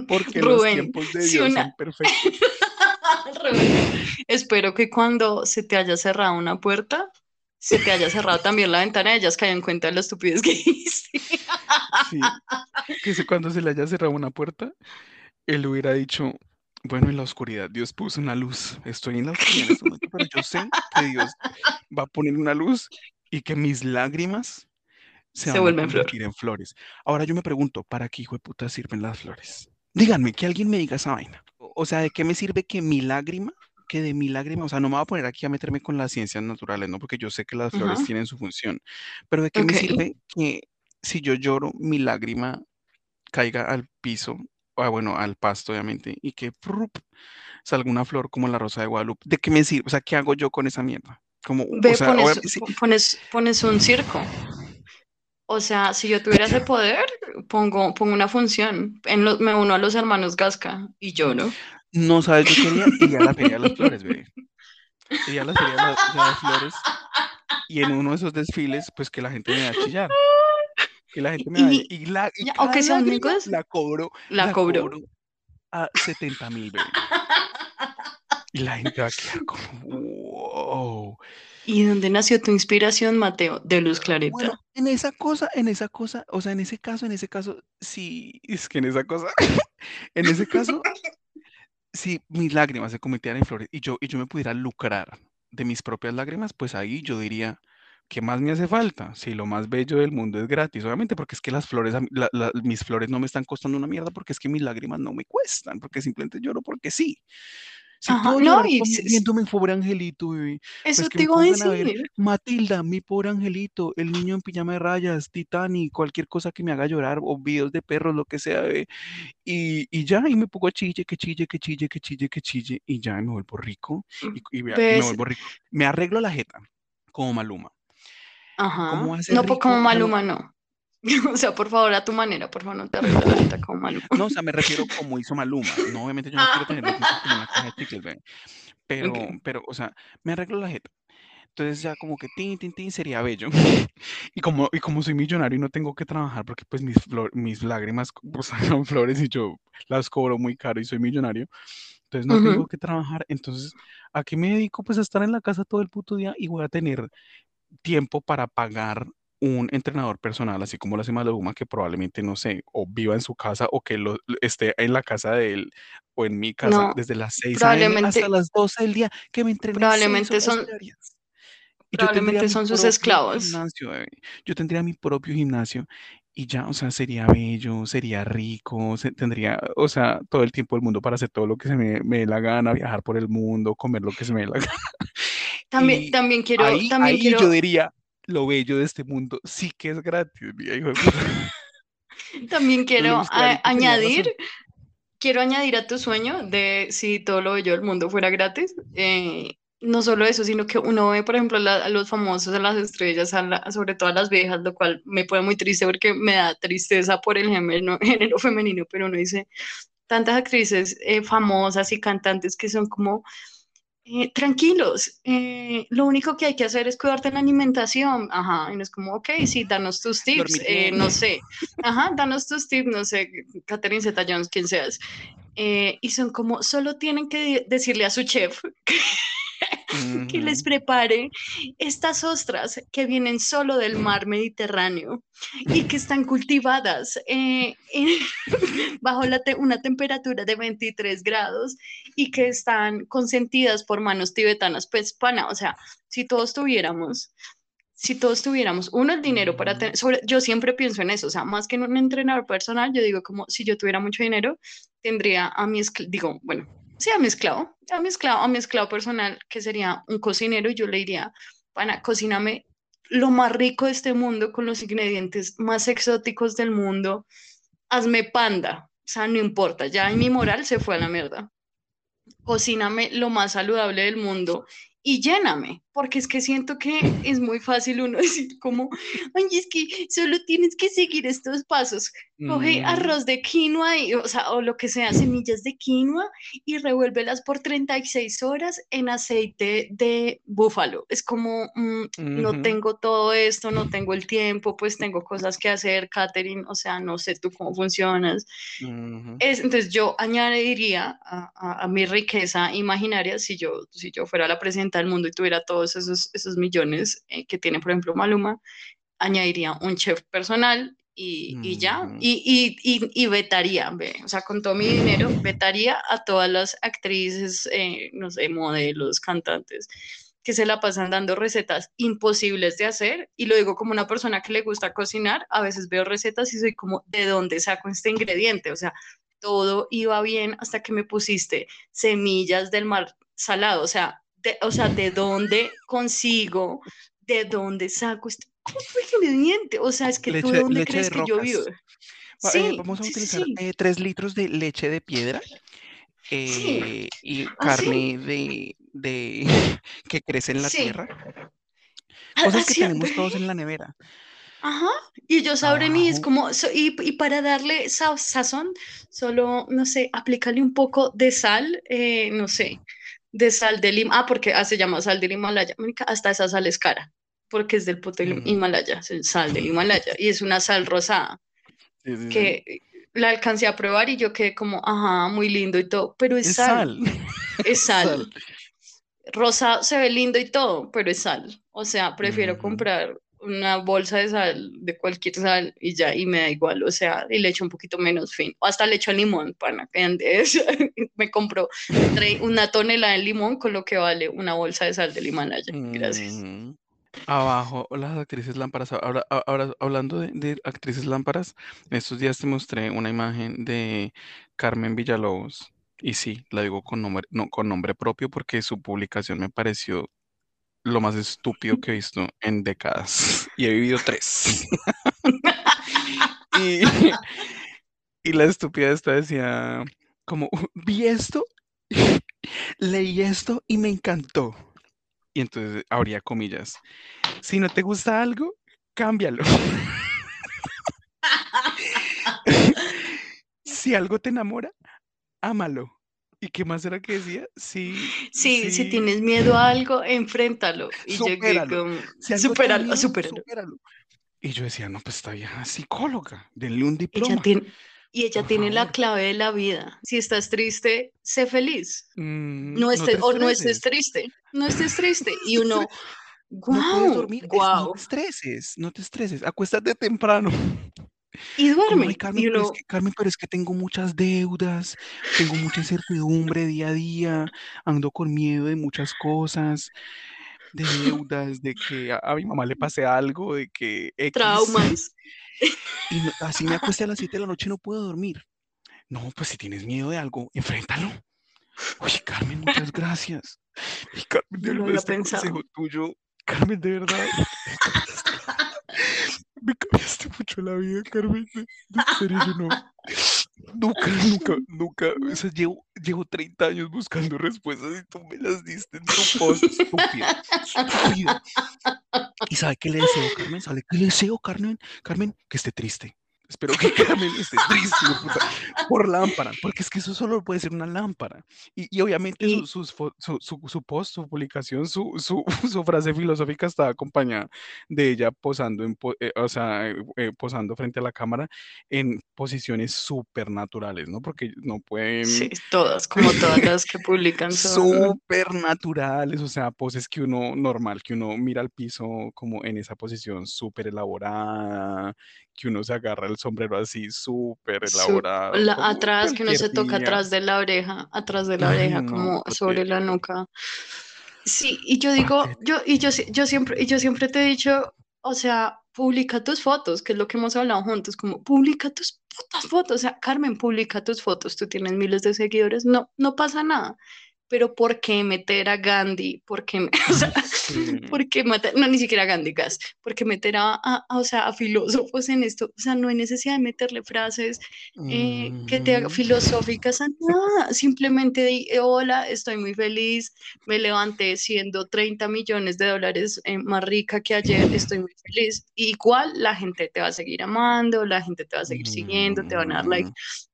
Porque los tiempos de si Dios una- son perfectos. Rubén, espero que cuando se te haya cerrado una puerta, se te haya cerrado también la ventana y ellas caigan cuenta de la estupidez que hiciste. Sí, que si cuando se le haya cerrado una puerta, él hubiera dicho, bueno, en la oscuridad Dios puso una luz. Estoy en la oscuridad en este momento, pero yo sé que Dios va a poner una luz y que mis lágrimas se, Se van a vuelven flor. convertir en flores. Ahora yo me pregunto, ¿para qué hijo de puta sirven las flores? Díganme, que alguien me diga esa vaina. O sea, ¿de qué me sirve que mi lágrima, que de mi lágrima, o sea, no me voy a poner aquí a meterme con las ciencias naturales, ¿no? Porque yo sé que las flores Ajá. tienen su función, pero ¿de qué me Ok. sirve que si yo lloro, mi lágrima caiga al piso, ah, bueno, al pasto, obviamente, y que ¡prup! salga una flor como la rosa de Guadalupe? ¿De qué me sirve? O sea, ¿qué hago yo con esa mierda? Como, Ve, o sea, pones, sí, po- pones, pones un circo. O sea, si yo tuviera ese poder, pongo, pongo una función. En lo- me uno a los hermanos Gasca y lloro. no sabes, yo quería ir a la Feria de las Flores, bebé. Iría a la Feria de la- de las Flores y en uno de esos desfiles, pues que la gente me va a chillar. Que la gente me va a... Y- Y, la, y cada la cobro, la cobro. a 70 mil. Y la gente va a quedar como, wow. ¿Y dónde nació tu inspiración, Mateo? De Luz Clarita. Bueno, en esa cosa, en esa cosa, o sea, en ese caso, en ese caso, sí, es que en esa cosa, en ese caso, si mis lágrimas se convirtieran en flores y yo, y yo me pudiera lucrar de mis propias lágrimas, pues ahí yo diría, ¿qué más me hace falta? Si lo más bello del mundo es gratis, obviamente, porque es que las flores, la- la- mis flores no me están costando una mierda, porque es que mis lágrimas no me cuestan, porque simplemente lloro porque sí. Si Ajá, no, y viéndome pobre angelito, bebé, Eso pues que te me iba a pongan a ver decir. Matilda, mi pobre angelito, el niño en pijama de rayas, Titanic, cualquier cosa que me haga llorar, o videos de perros, lo que sea, bebé, y, y ya, y me pongo a chille, que chille, que chille, que chille, que chille, y ya me vuelvo rico, y, y vea, y me ¿Ves? vuelvo rico. Me arreglo la jeta, como Maluma. Ajá. ¿Cómo hace No, pues como rico? No- Maluma no. O sea, por favor, a tu manera, por favor, no te arregles la jeta como Maluma. No, o sea, me refiero como hizo Maluma. No, obviamente yo no quiero tener dientes como una caja de chicles. Pero, Ok. pero, o sea, me arreglo la jeta. Entonces ya como que tin, tin, tin sería bello. Y como, y como soy millonario y no tengo que trabajar porque pues mis, flor- mis lágrimas sea, son flores y yo las cobro muy caro y soy millonario. Entonces no tengo Ujú. que trabajar. Entonces, ¿a qué me dedico? Pues a estar en la casa todo el puto día y voy a tener tiempo para pagar un entrenador personal, así como lo hace Maluma, que probablemente, no sé, o viva en su casa o que lo, esté en la casa de él o en mi casa No, desde las 6 a.m. probablemente- hasta las 12 del día, que me entrene probablemente son- probablemente son sus esclavos. gimnasio. Yo tendría mi propio gimnasio y ya, o sea, sería bello, sería rico, se- tendría, o sea, todo el tiempo del mundo para hacer todo lo que se me, me dé la gana, viajar por el mundo, comer lo que se me dé la gana. También, Y también quiero, ahí, también ahí quiero, yo diría, lo bello de este mundo sí que es gratis, mi hijo de puta. también quiero a- añadir, quiero añadir a tu sueño de si todo lo bello del mundo fuera gratis, eh, no solo eso, sino que uno ve, por ejemplo, la- a los famosos, a las estrellas, a la- sobre todo a las viejas, lo cual me pone muy triste porque me da tristeza por el género, género femenino, pero uno dice, tantas actrices eh, famosas y cantantes que son como eh, tranquilos, eh, lo único que hay que hacer es cuidarte en la alimentación, ajá, y no es como, ok, sí, danos tus tips, eh, no sé, ajá, danos tus tips, no sé, Catherine Zeta-Jones, quien seas, Eh, y son como, solo tienen que de- decirle a su chef que les Ujú. prepare estas ostras que vienen solo del mar Mediterráneo y que están cultivadas eh, en- bajo la te- una temperatura de 23 grados y que están consentidas por manos tibetanas. Pues, pana, o sea, si todos tuviéramos, si todos tuviéramos, uno, el dinero para tener, sobre, yo siempre pienso en eso, o sea, más que en un entrenador personal, yo digo como si yo tuviera mucho dinero, tendría a mi digo, bueno, sí, a mi esclavo, a mi a mi personal, que sería un cocinero, yo le diría, pana, cocíname lo más rico de este mundo con los ingredientes más exóticos del mundo, hazme panda, o sea, no importa, ya mi moral se fue a la mierda. Cocíname lo más saludable del mundo y lléname, porque es que siento que es muy fácil uno decir como, ay, es que solo tienes que seguir estos pasos. Coge Ujú. arroz de quinoa, y, o sea, o lo que sea, semillas de quinoa y revuélvelas por 36 horas en aceite de búfalo. Es como, mm, no Ujú. tengo todo esto, no tengo el tiempo, pues tengo cosas que hacer, Katherine, o sea, no sé tú cómo funcionas. Ujú. Es, entonces yo añadiría a, a- a mi riqueza imaginaria, si yo, si yo fuera la presidenta del mundo y tuviera todos esos, esos millones eh, que tiene, por ejemplo, Maluma, añadiría un chef personal y, y ya, y, y, y, y vetaría, ve, o sea, con todo mi dinero, vetaría a todas las actrices, eh, no sé, modelos, cantantes, que se la pasan dando recetas imposibles de hacer, y lo digo como una persona que le gusta cocinar, a veces veo recetas y soy como, ¿de dónde saco este ingrediente? O sea, todo iba bien hasta que me pusiste semillas del mar salado, o sea, de, o sea, ¿de dónde consigo? ¿De dónde saco este otro ingrediente? O sea, es que tú Leche, de dónde crees que yo vivo. eh, Sí, vamos a utilizar sí. eh, 3 litros de leche de piedra Sí, eh, y ¿Ah, carne de, de que crece en la tierra. A- Cosas que así- tenemos todos en la nevera. Ajá, y ellos abren y es como, so- y, y para darle sa- sazón, solo, no sé, aplicarle un poco de sal, eh, no sé, de sal de Lima, ah, porque ah, se llama sal del Himalaya, hasta esa sal es cara, porque es del puto Mm. Himalaya, es sal del Himalaya, y es una sal rosada, Sí, sí, sí. que la alcancé a probar y yo quedé como, ajá, muy lindo y todo, pero es Es sal, sal. es sal. Sal. rosa se ve lindo y todo, pero es sal. O sea, prefiero Ujú. comprar una bolsa de sal, de cualquier sal, y ya, y me da igual, o sea, y le echo un poquito menos fin. O hasta le echo limón, pana, que antes me compro tre- una tonelada de limón con lo que vale una bolsa de sal del Himalaya. Gracias. Ujú. Abajo, las actrices lámparas. Ahora, ahora hablando de, de actrices lámparas, en estos días te mostré una imagen de Carmen Villalobos. Y sí, la digo con nombre, no, con nombre propio porque su publicación me pareció lo más estúpido que he visto en décadas. Y he vivido tres. Y, y la estúpida esta decía, como, vi esto, leí esto y me encantó. Y entonces habría comillas. Si no te gusta algo, cámbialo. si algo te enamora, ámalo. ¿Y qué más era que decía? Sí, Sí, si sí, tienes miedo a algo, enfréntalo. Y yo supéralo. como, Si supéralo, miedo, supéralo. supéralo. Y yo decía, no, pues esta vieja psicóloga, denle un Ella diploma. tiene, y ella por tiene la favor. clave de la vida. Si estás triste, sé feliz. Mm, No no estés, te o no estés triste, no estés triste. Y No uno, No puedes wow, dormir, es- no wow. te estreses, no te estreses, acuéstate temprano. Y duerme. ay, Carmen, Y pero es que, Carmen, pero es que tengo muchas deudas, tengo mucha incertidumbre día a día, ando con miedo de muchas cosas, de deudas, de que a, a mi mamá le pase algo, de que X, traumas. y no- así me acuesté a las 7 de la noche y no puedo dormir. No, pues si tienes miedo de algo, enfréntalo. Oye, Carmen, muchas gracias. Y Carmen, de No verdad, había este consejo tuyo, Carmen, de verdad, me cambiaste mucho la vida, Carmen. En serio, yo no, Nunca, nunca, nunca. O sea, llevo, llevo 30 años buscando respuestas y tú me las diste en tu post. Estúpido. Estúpido. ¿Y sabe qué le deseo, Carmen? ¿Sabe qué le deseo, Carmen? Carmen, que esté triste. Espero que Carmen esté triste puta, por lámpara, porque es que eso solo puede ser una lámpara. Y, y obviamente Y- su, su, su- su post, su publicación, su, frase filosófica está acompañada de ella posando, en, eh, o sea, eh, posando frente a la cámara en posiciones súper naturales, ¿no? Porque no pueden... Sí, todas, como todas las que publican son. Súper naturales, o sea, poses que uno normal, que uno mira al piso como en esa posición súper elaborada, que uno se agarra el sombrero así súper elaborado. la- atrás, que uno se toca día. atrás de la oreja, atrás de la Ay, oreja, no, como sobre la nuca. Sí, y yo digo, yo, y yo, yo siempre, y yo siempre te he dicho, o sea, publica tus fotos, que es lo que hemos hablado juntos, como publica tus putas fotos, o sea, Carmen, publica tus fotos, tú tienes miles de seguidores, no, no pasa nada, pero ¿por qué meter a Gandhi? ¿Por qué, o sea, Sí. ¿por qué meter, no, ni siquiera a Gandhi, gas, ¿por qué meter a, a- a, o sea, a filósofos en esto? O sea, no hay necesidad de meterle frases eh, que te haga Ujú. filosóficas a nada, simplemente di, eh, hola, estoy muy feliz, me levanté siendo 30 millones de dólares eh, más rica que ayer, estoy muy feliz. Igual la gente te va a seguir amando, la gente te va a seguir siguiendo, te van a dar like.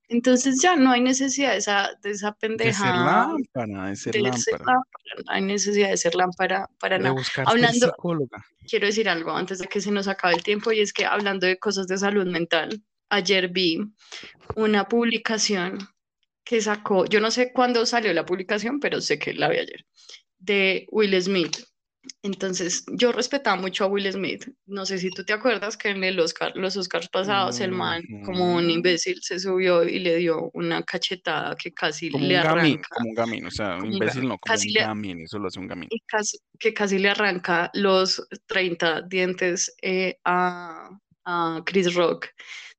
Entonces ya no hay necesidad de esa, de esa De ser lámpara, de ser de ser lámpara, no hay necesidad de ser lámpara para de nada. Hablando, psicóloga. quiero decir algo antes de que se nos acabe el tiempo y es que hablando de cosas de salud mental, ayer vi una publicación que sacó, yo no sé cuándo salió la publicación, pero sé que la vi ayer, de Will Smith. Entonces, yo respetaba mucho a Will Smith. No sé si tú te acuerdas que en el Oscar, los Oscars pasados, el man, como un imbécil, se subió y le dio una cachetada que casi Como le un gamín, arranca, como un gamín, o sea, un imbécil no, como casi un le, gamín, eso lo hace un gamín. y casi, que casi le arranca los 30 dientes eh, a, a Chris Rock.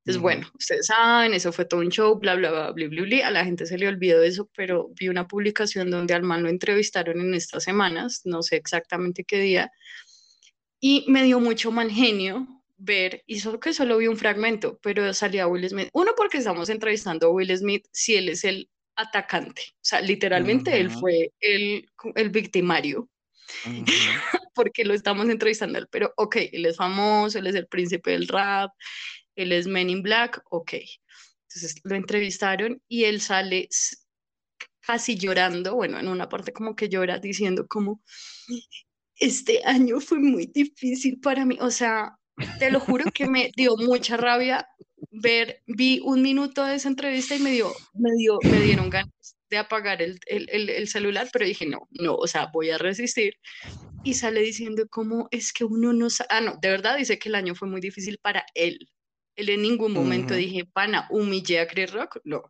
Entonces, bueno, ustedes saben, eso fue todo un show, bla, bla, bla, bla, bla, bla. A la gente se le olvidó eso, pero vi una publicación donde al man lo entrevistaron en estas semanas, no sé exactamente qué día, y me dio mucho mal genio ver, y solo que solo vi un fragmento, pero salía Will Smith. Uno, porque estamos entrevistando a Will Smith si él es el atacante, o sea, literalmente él Ujú. fue el, el victimario Ujú. porque lo estamos entrevistando él, pero ok, él es famoso, él es el príncipe del rap, él es Men in Black, ok. Entonces lo entrevistaron y él sale casi llorando, bueno, en una parte como que llora diciendo como, este año fue muy difícil para mí, o sea, te lo juro que me dio mucha rabia ver, vi un minuto de esa entrevista y me dio, me dio, me dieron ganas de apagar el, el, el, el celular, pero dije, no, no, o sea, voy a resistir y sale diciendo cómo es que uno no sabe, ah, no, de verdad dice que el año fue muy difícil para él. Él en ningún momento Ujú. dije, pana, humillé a Chris Rock, no.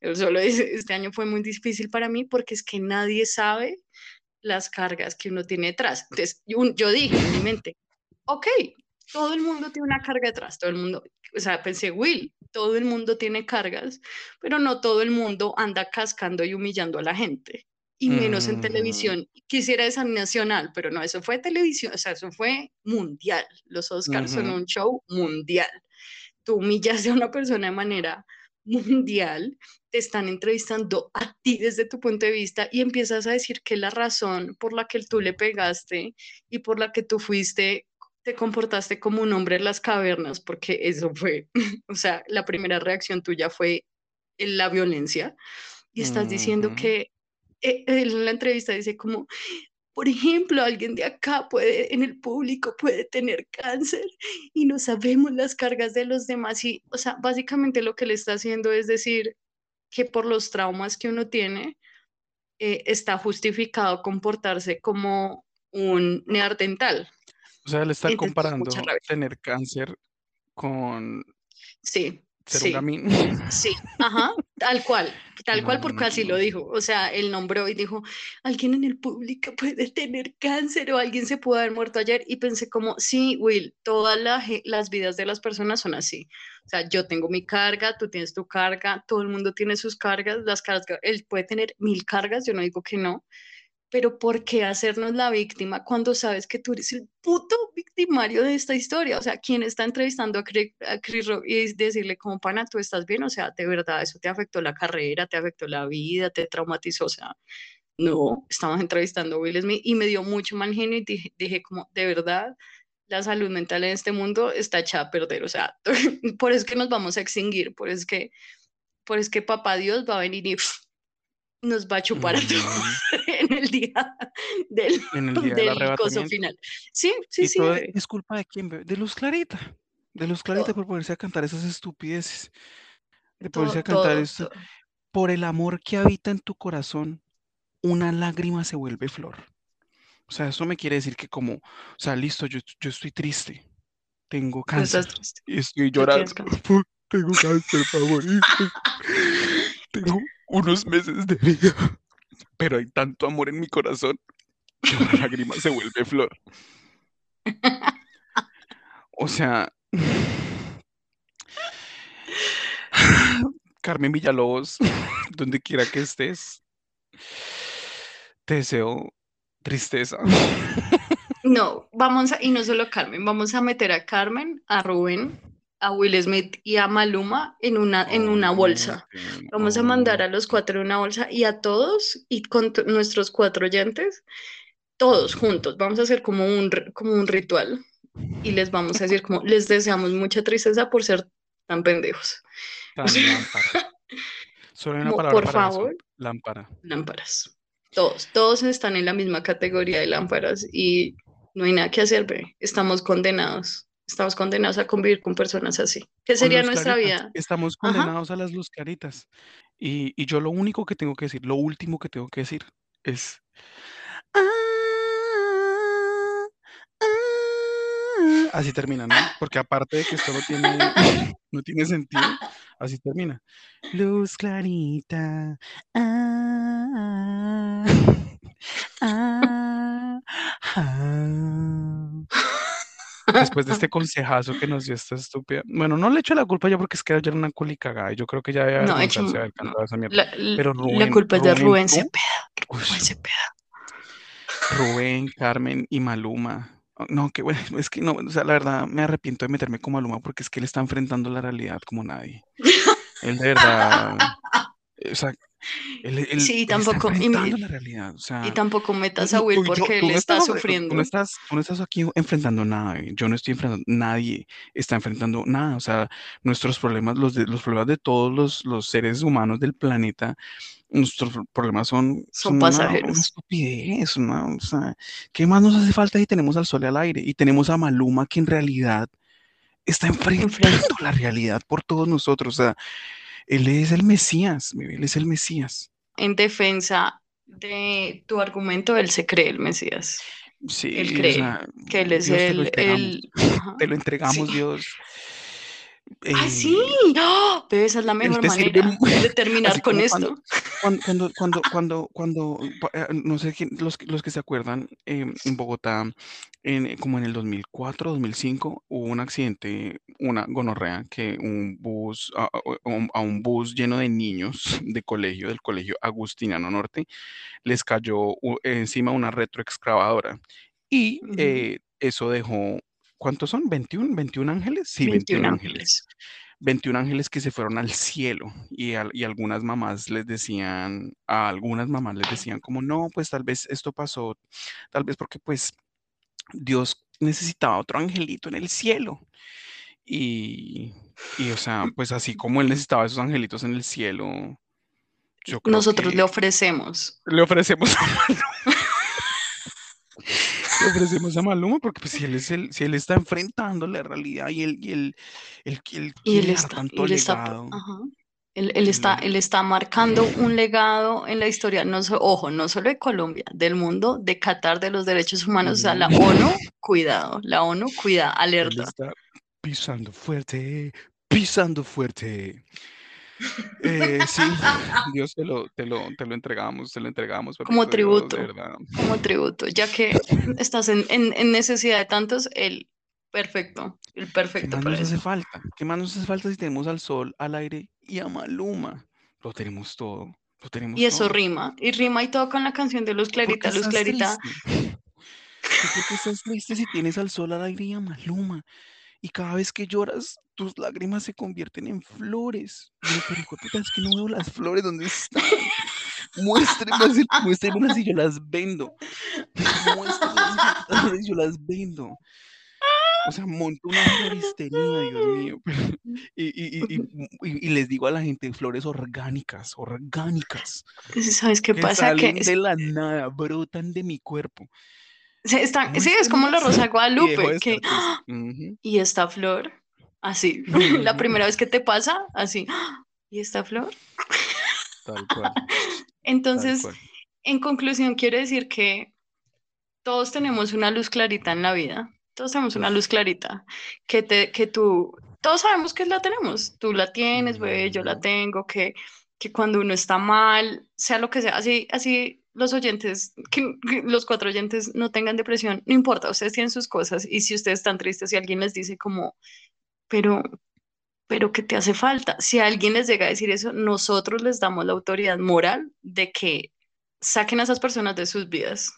Él solo dice, este año fue muy difícil para mí porque es que nadie sabe las cargas que uno tiene detrás. Entonces, yo, yo dije en mi mente, ok, todo el mundo tiene una carga detrás, todo el mundo, o sea, pensé, Will, todo el mundo tiene cargas, pero no todo el mundo anda cascando y humillando a la gente y menos en Ujú. televisión. Quisiera esa nacional, pero no, eso fue televisión, o sea, eso fue mundial. Los Oscars son Ujú. un show mundial. Tú humillas a una persona de manera mundial, te están entrevistando a ti desde tu punto de vista y empiezas a decir que la razón por la que tú le pegaste y por la que tú fuiste, te comportaste como un hombre en las cavernas, porque eso fue, o sea, la primera reacción tuya fue la violencia y estás diciendo que eh, en la entrevista dice como, por ejemplo, alguien de acá puede, en el público puede tener cáncer y no sabemos las cargas de los demás. Y, o sea, básicamente lo que le está haciendo es decir que por los traumas que uno tiene, eh, está justificado comportarse como un neandertal. O sea, le está Entonces, comparando tener cáncer con Sí, ser sí. Sí, ajá, tal cual, tal cual No, porque no, así lo dijo. O sea, él nombró y dijo, alguien en el público puede tener cáncer o alguien se pudo haber muerto ayer. Y pensé como, sí, Will, todas la las vidas de las personas son así. O sea, yo tengo mi carga, tú tienes tu carga, todo el mundo tiene sus cargas, las cargas, él puede tener mil cargas, yo no digo que no, pero ¿por qué hacernos la víctima cuando sabes que tú eres el puto victimario de esta historia? O sea, ¿quién está entrevistando a Chris, a Chris Rock y decirle como pana, tú estás bien? O sea, de verdad, eso te afectó la carrera, te afectó la vida, te traumatizó, o sea, no, estamos entrevistando a Will Smith y me dio mucho mal genio y dije, dije como, de verdad, la salud mental en este mundo está echada a perder, o sea, por eso es que nos vamos a extinguir, por eso es que, por eso es que papá Dios va a venir y nos va a chupar a todos el día del, En el día del del coso final. Sí, sí, ¿Y sí. todo es culpa de quién? De Luz Clarita. De Luz Clarita Todo. por ponerse a cantar esas estupideces. De ponerse Todo, a cantar esto. Por el amor que habita en tu corazón, una lágrima se vuelve flor. O sea, eso me quiere decir que como, o sea, listo, yo, yo estoy triste, tengo cáncer y estoy llorando. tienes cáncer. "Fu- Tengo cáncer favorito. Tengo unos meses de vida, pero hay tanto amor en mi corazón que una lágrima se vuelve flor. O sea, Carmen Villalobos, donde quiera que estés, te deseo tristeza. No, vamos a, y no solo Carmen, vamos a meter a Carmen, a Rubén, a Will Smith y a Maluma en una, en una bolsa. Vamos a mandar a los cuatro en una bolsa y a todos y con nuestros cuatro oyentes, todos juntos. Vamos a hacer como un, como un ritual y les vamos a decir como les deseamos mucha tristeza por ser tan pendejos. Tan. Solo una palabra por para eso, favor, lámpara. lámparas. Todos, todos están en la misma categoría de lámparas y no hay nada que hacer, ve. Estamos condenados. Estamos condenados a convivir con personas así. ¿Qué sería nuestra vida? Estamos Ajá. condenados a las luz claritas. Y, y yo lo único que tengo que decir, lo último que tengo que decir es... "Ah, ah". Así termina, ¿no? Porque aparte de que esto no tiene, no tiene sentido, así termina. Luz clarita. ah, ah, ah. Después de este consejazo que nos dio esta estúpida. Bueno, no le echo la culpa ya porque es que era una culicagada y yo creo que ya debe No, hecho, haber cantado esa mierda. La, la- Pero la Rubén, culpa es de Rubén, Cepeda. Rubén Cepeda. Rubén, Carmen y Maluma. Oh, No, que bueno, es que no, o sea, la verdad me arrepiento de meterme con Maluma porque es que él está enfrentando la realidad como nadie. Él de verdad, o sea, él, él- Sí, él está tampoco, y, la realidad. O sea, y tampoco metas a Will tú- porque él no está estás, tú no sufriendo. estás, tú no estás aquí enfrentando nada, yo no estoy enfrentando, nadie está enfrentando nada, o sea, nuestros problemas, los, de, los problemas de todos los, los seres humanos del planeta, nuestros problemas son, Son una, una pasajeros. estupidez, una- o sea, ¿qué más nos hace falta si tenemos al sol y al aire? Y tenemos a Maluma que en realidad está enfrentando Enfrenta. la realidad por todos nosotros, o sea, él es el Mesías, él es el Mesías. En defensa de tu argumento, él se cree el Mesías. Sí, Él o cree sea, que él es Dios te lo el, entregamos. el... Te lo entregamos, Sí. Dios. ¡Ay, sí! Eh, ¡Ah! Pero esa es la mejor sirve manera de terminar con esto. cuando, cuando, cuando, cuando, eh, no sé quién, los, que- los que se acuerdan, em, en Bogotá, en, como en el 2004, 2005, hubo un accidente, una gonorrea, que un bus, a, un, bus lleno de niños de colegio, del colegio Agustiniano Norte, les cayó encima una retroexcavadora. Y eh, eso dejó, ¿cuántos son? ¿21? ¿21 ángeles? Sí, 21 21 ángeles. ángeles. 21 ángeles que se fueron al cielo y, y algunas mamás les decían, a algunas mamás les decían como, no, pues tal vez esto pasó, tal vez porque pues Dios necesitaba otro angelito en el cielo. Y, y o sea, pues así como él necesitaba esos angelitos en el cielo, yo creo Nosotros que le ofrecemos. le ofrecemos a. Le ofrecemos a Maluma porque pues, si él es el, si él está enfrentando la realidad y él, y él, él, él Y él está, tanto él está, legado. ajá. Él, él está, él- él está marcando un legado en la historia, no ojo, no solo de Colombia, del mundo, de Qatar, de los derechos humanos, o sea, la. ONU, cuidado, la ONU, cuida, Él alerta. está pisando fuerte, pisando fuerte. Eh, sí, Dios te lo, te lo, te lo entregamos, te lo entregamos, Como Dios, tributo. como tributo, ya que estás en, en- en necesidad de tantos, el perfecto, el ¿Qué perfecto más para nos hace falta? ¿Qué más nos hace falta si tenemos al sol, al aire y a Maluma? Lo tenemos todo. Lo tenemos Y eso todo. rima, y rima y todo con la canción de Luz ¿Por qué Clarita. Luz Clarita, por qué estás triste si tienes al sol, al aire y a Maluma? Y cada vez que lloras, tus lágrimas se convierten en flores. Y yo, pero puta, es que no veo las flores, ¿dónde están? Muéstremelas, y- muéstremelas y yo las vendo. Muéstremelas y yo las vendo. O sea, monto una floristería, Dios mío. y, y- y- y- les digo a la gente, flores orgánicas, orgánicas, ¿sabes qué que pasa? Que salen de la nada, brotan de mi cuerpo. Se están, sí, es como la Rosa de Y Guadalupe, de que. Ujú. y esta flor, así, la primera vez que te pasa, así, y esta flor. Tal cual, tal Entonces, cual. en conclusión, quiero decir que todos tenemos una luz clarita en la vida, todos tenemos una luz clarita, que, te, que tú, todos sabemos que la tenemos, tú la tienes, bebé, yo la tengo, que, que cuando uno está mal, sea lo que sea, así, así los oyentes, que, que los cuatro oyentes no tengan depresión, no importa, ustedes tienen sus cosas y si ustedes están tristes y alguien les dice como, pero, pero ¿qué te hace falta? Si alguien les llega a decir eso, nosotros les damos la autoridad moral de que saquen a esas personas de sus vidas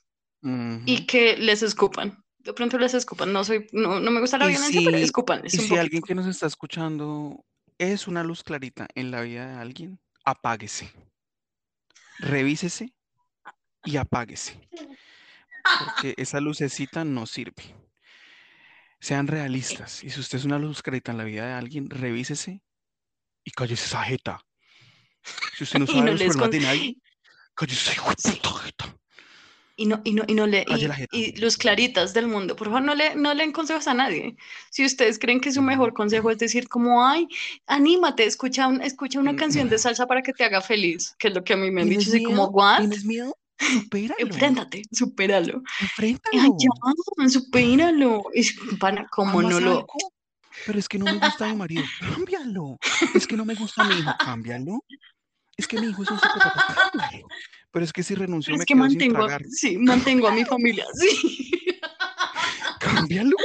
y que les escupan. De pronto les escupan. No soy, no, no me gusta la violencia, pero si, y un si alguien que nos está escuchando es una luz clarita en la vida de alguien, apáguese, revísese y apáguese, porque esa lucecita no sirve. Sean realistas. Y si usted es una luz clarita en la vida de alguien, revísese y cállese esa jeta. Si usted no sabe no los problemas con- de nadie, cállese esa puta jeta. Y no, y no, y no le, y, y los claritas del mundo, por favor, no le, no le den consejos a nadie. Si ustedes creen que su mejor consejo es decir como, ay, anímate, escucha, un- escucha una Mm. canción de salsa para que te haga feliz, que es lo que a mí me han dicho, ¿Tienes así como, what? ¿Tienes miedo? Supéralo. Enfréntate, supéralo. Ay, Enfréntalo. ya, supéralo. Es, pana, como ¿Amas no lo... algo? Pero es que no me gusta mi marido. Cámbialo. Es que no me gusta mi hijo. Cámbialo. Es que mi hijo es un psicópata. Cámbialo. Pero es que si renuncio Pero me es que quedo sin mantengo, tragar. sí, mantengo a mi familia, sí. Cámbialo.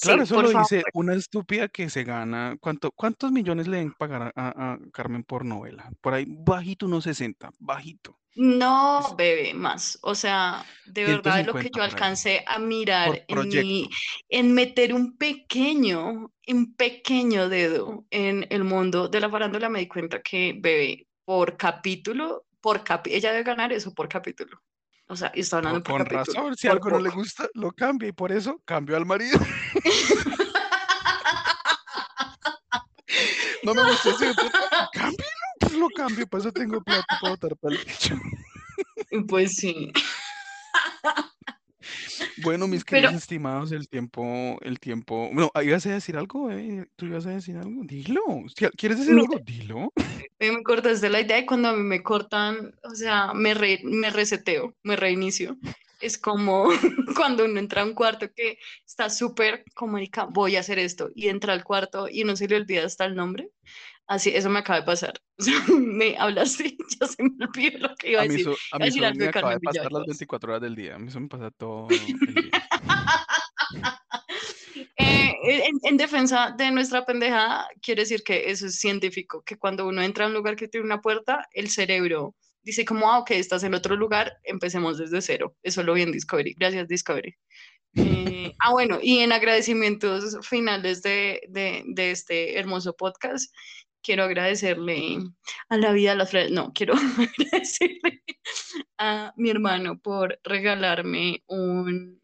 Claro, Sí, eso lo favor. dice una estúpida que se gana. ¿cuánto, ¿Cuántos millones le deben pagar a, Carmen por novela? Por ahí, bajito, unos 60. Bajito. No, bebé, más. O sea, de verdad lo que 150 yo alcancé a mirar en proyecto. mi, en meter un pequeño, un pequeño dedo en el mundo de la farándula, me di cuenta que, bebé, por capítulo, por capi, ella debe ganar eso por capítulo. O sea, y está Por- hablando por con capítulo. razón. Si por algo no le gusta, lo cambia. Y por eso cambió al marido. No me gustó ese. Cámbialo. Pues lo cambio. Por eso tengo plata para botar para el. Pues sí. Bueno, mis Pero- queridos estimados, el tiempo, el tiempo. No, ¿ibas a decir algo, bebé? ¿Tú ibas a decir algo? Dilo. ¿Quieres decir algo? Dilo. Eh, Me cortaste la idea y cuando a mí me cortan, o sea, me, re- me reseteo, me reinicio. Es como cuando uno entra a un cuarto que está súper comunica, voy a hacer esto, y entra al cuarto y no se le olvida hasta el nombre. Así, eso me acaba de pasar. Me hablaste ya se me olvidó lo que iba a A decir. a mí algo me acaba de pasar las Villalobos. 24 horas del día. A mí eso me pasa todo el día. Eh, en, en defensa de nuestra pendejada, quiere decir que eso es científico, que cuando uno entra a un lugar que tiene una puerta, el cerebro dice como, ah, ok, estás en otro lugar, empecemos desde cero. Eso lo vi en Discovery. Gracias, Discovery. Eh, ah, bueno, y en agradecimientos finales de, de, de este hermoso podcast, quiero agradecerle a la vida, a las flores, no, quiero agradecerle a mi hermano por regalarme un,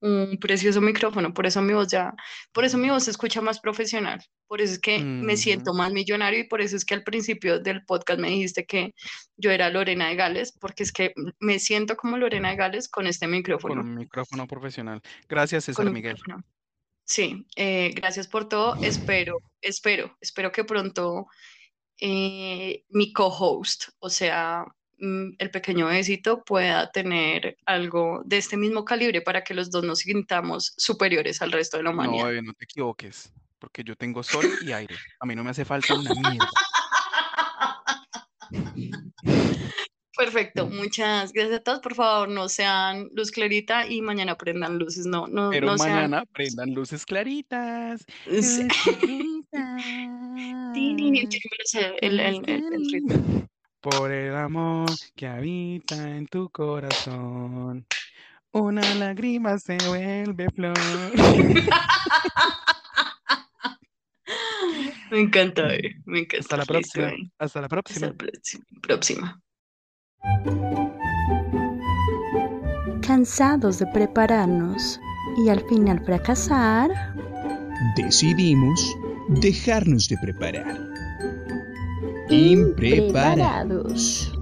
un precioso micrófono, por eso mi voz ya, por eso mi voz se escucha más profesional, por eso es que me siento más millonario y por eso es que al principio del podcast me dijiste que yo era Lorena de Gales, porque es que me siento como Lorena de Gales con este Con micrófono. un micrófono profesional. Gracias, con César Miguel. micrófono. Sí, eh, gracias por todo. Espero, espero, espero que pronto eh, mi co-host, o sea, mm, el pequeño besito, pueda tener algo de este mismo calibre para que los dos nos sintamos superiores al resto de la No, humanidad. bebé, no te equivoques. Porque yo tengo sol y aire. A mí no me hace falta una mierda. Perfecto, muchas gracias a todos. Por favor, no sean luz clarita y mañana prendan luces. No, no, Pero no sean. mañana prendan luces claritas. Sí. el, el, el, ritmo. por el amor que habita en tu corazón. Una lágrima se vuelve flor. Me encanta, eh, me encanta. Hasta la próxima. eh. Hasta la Hasta próxima. la próxima. próxima. Cansados de prepararnos y al final fracasar, Decidimos dejarnos de preparar. Impreparados. preparados.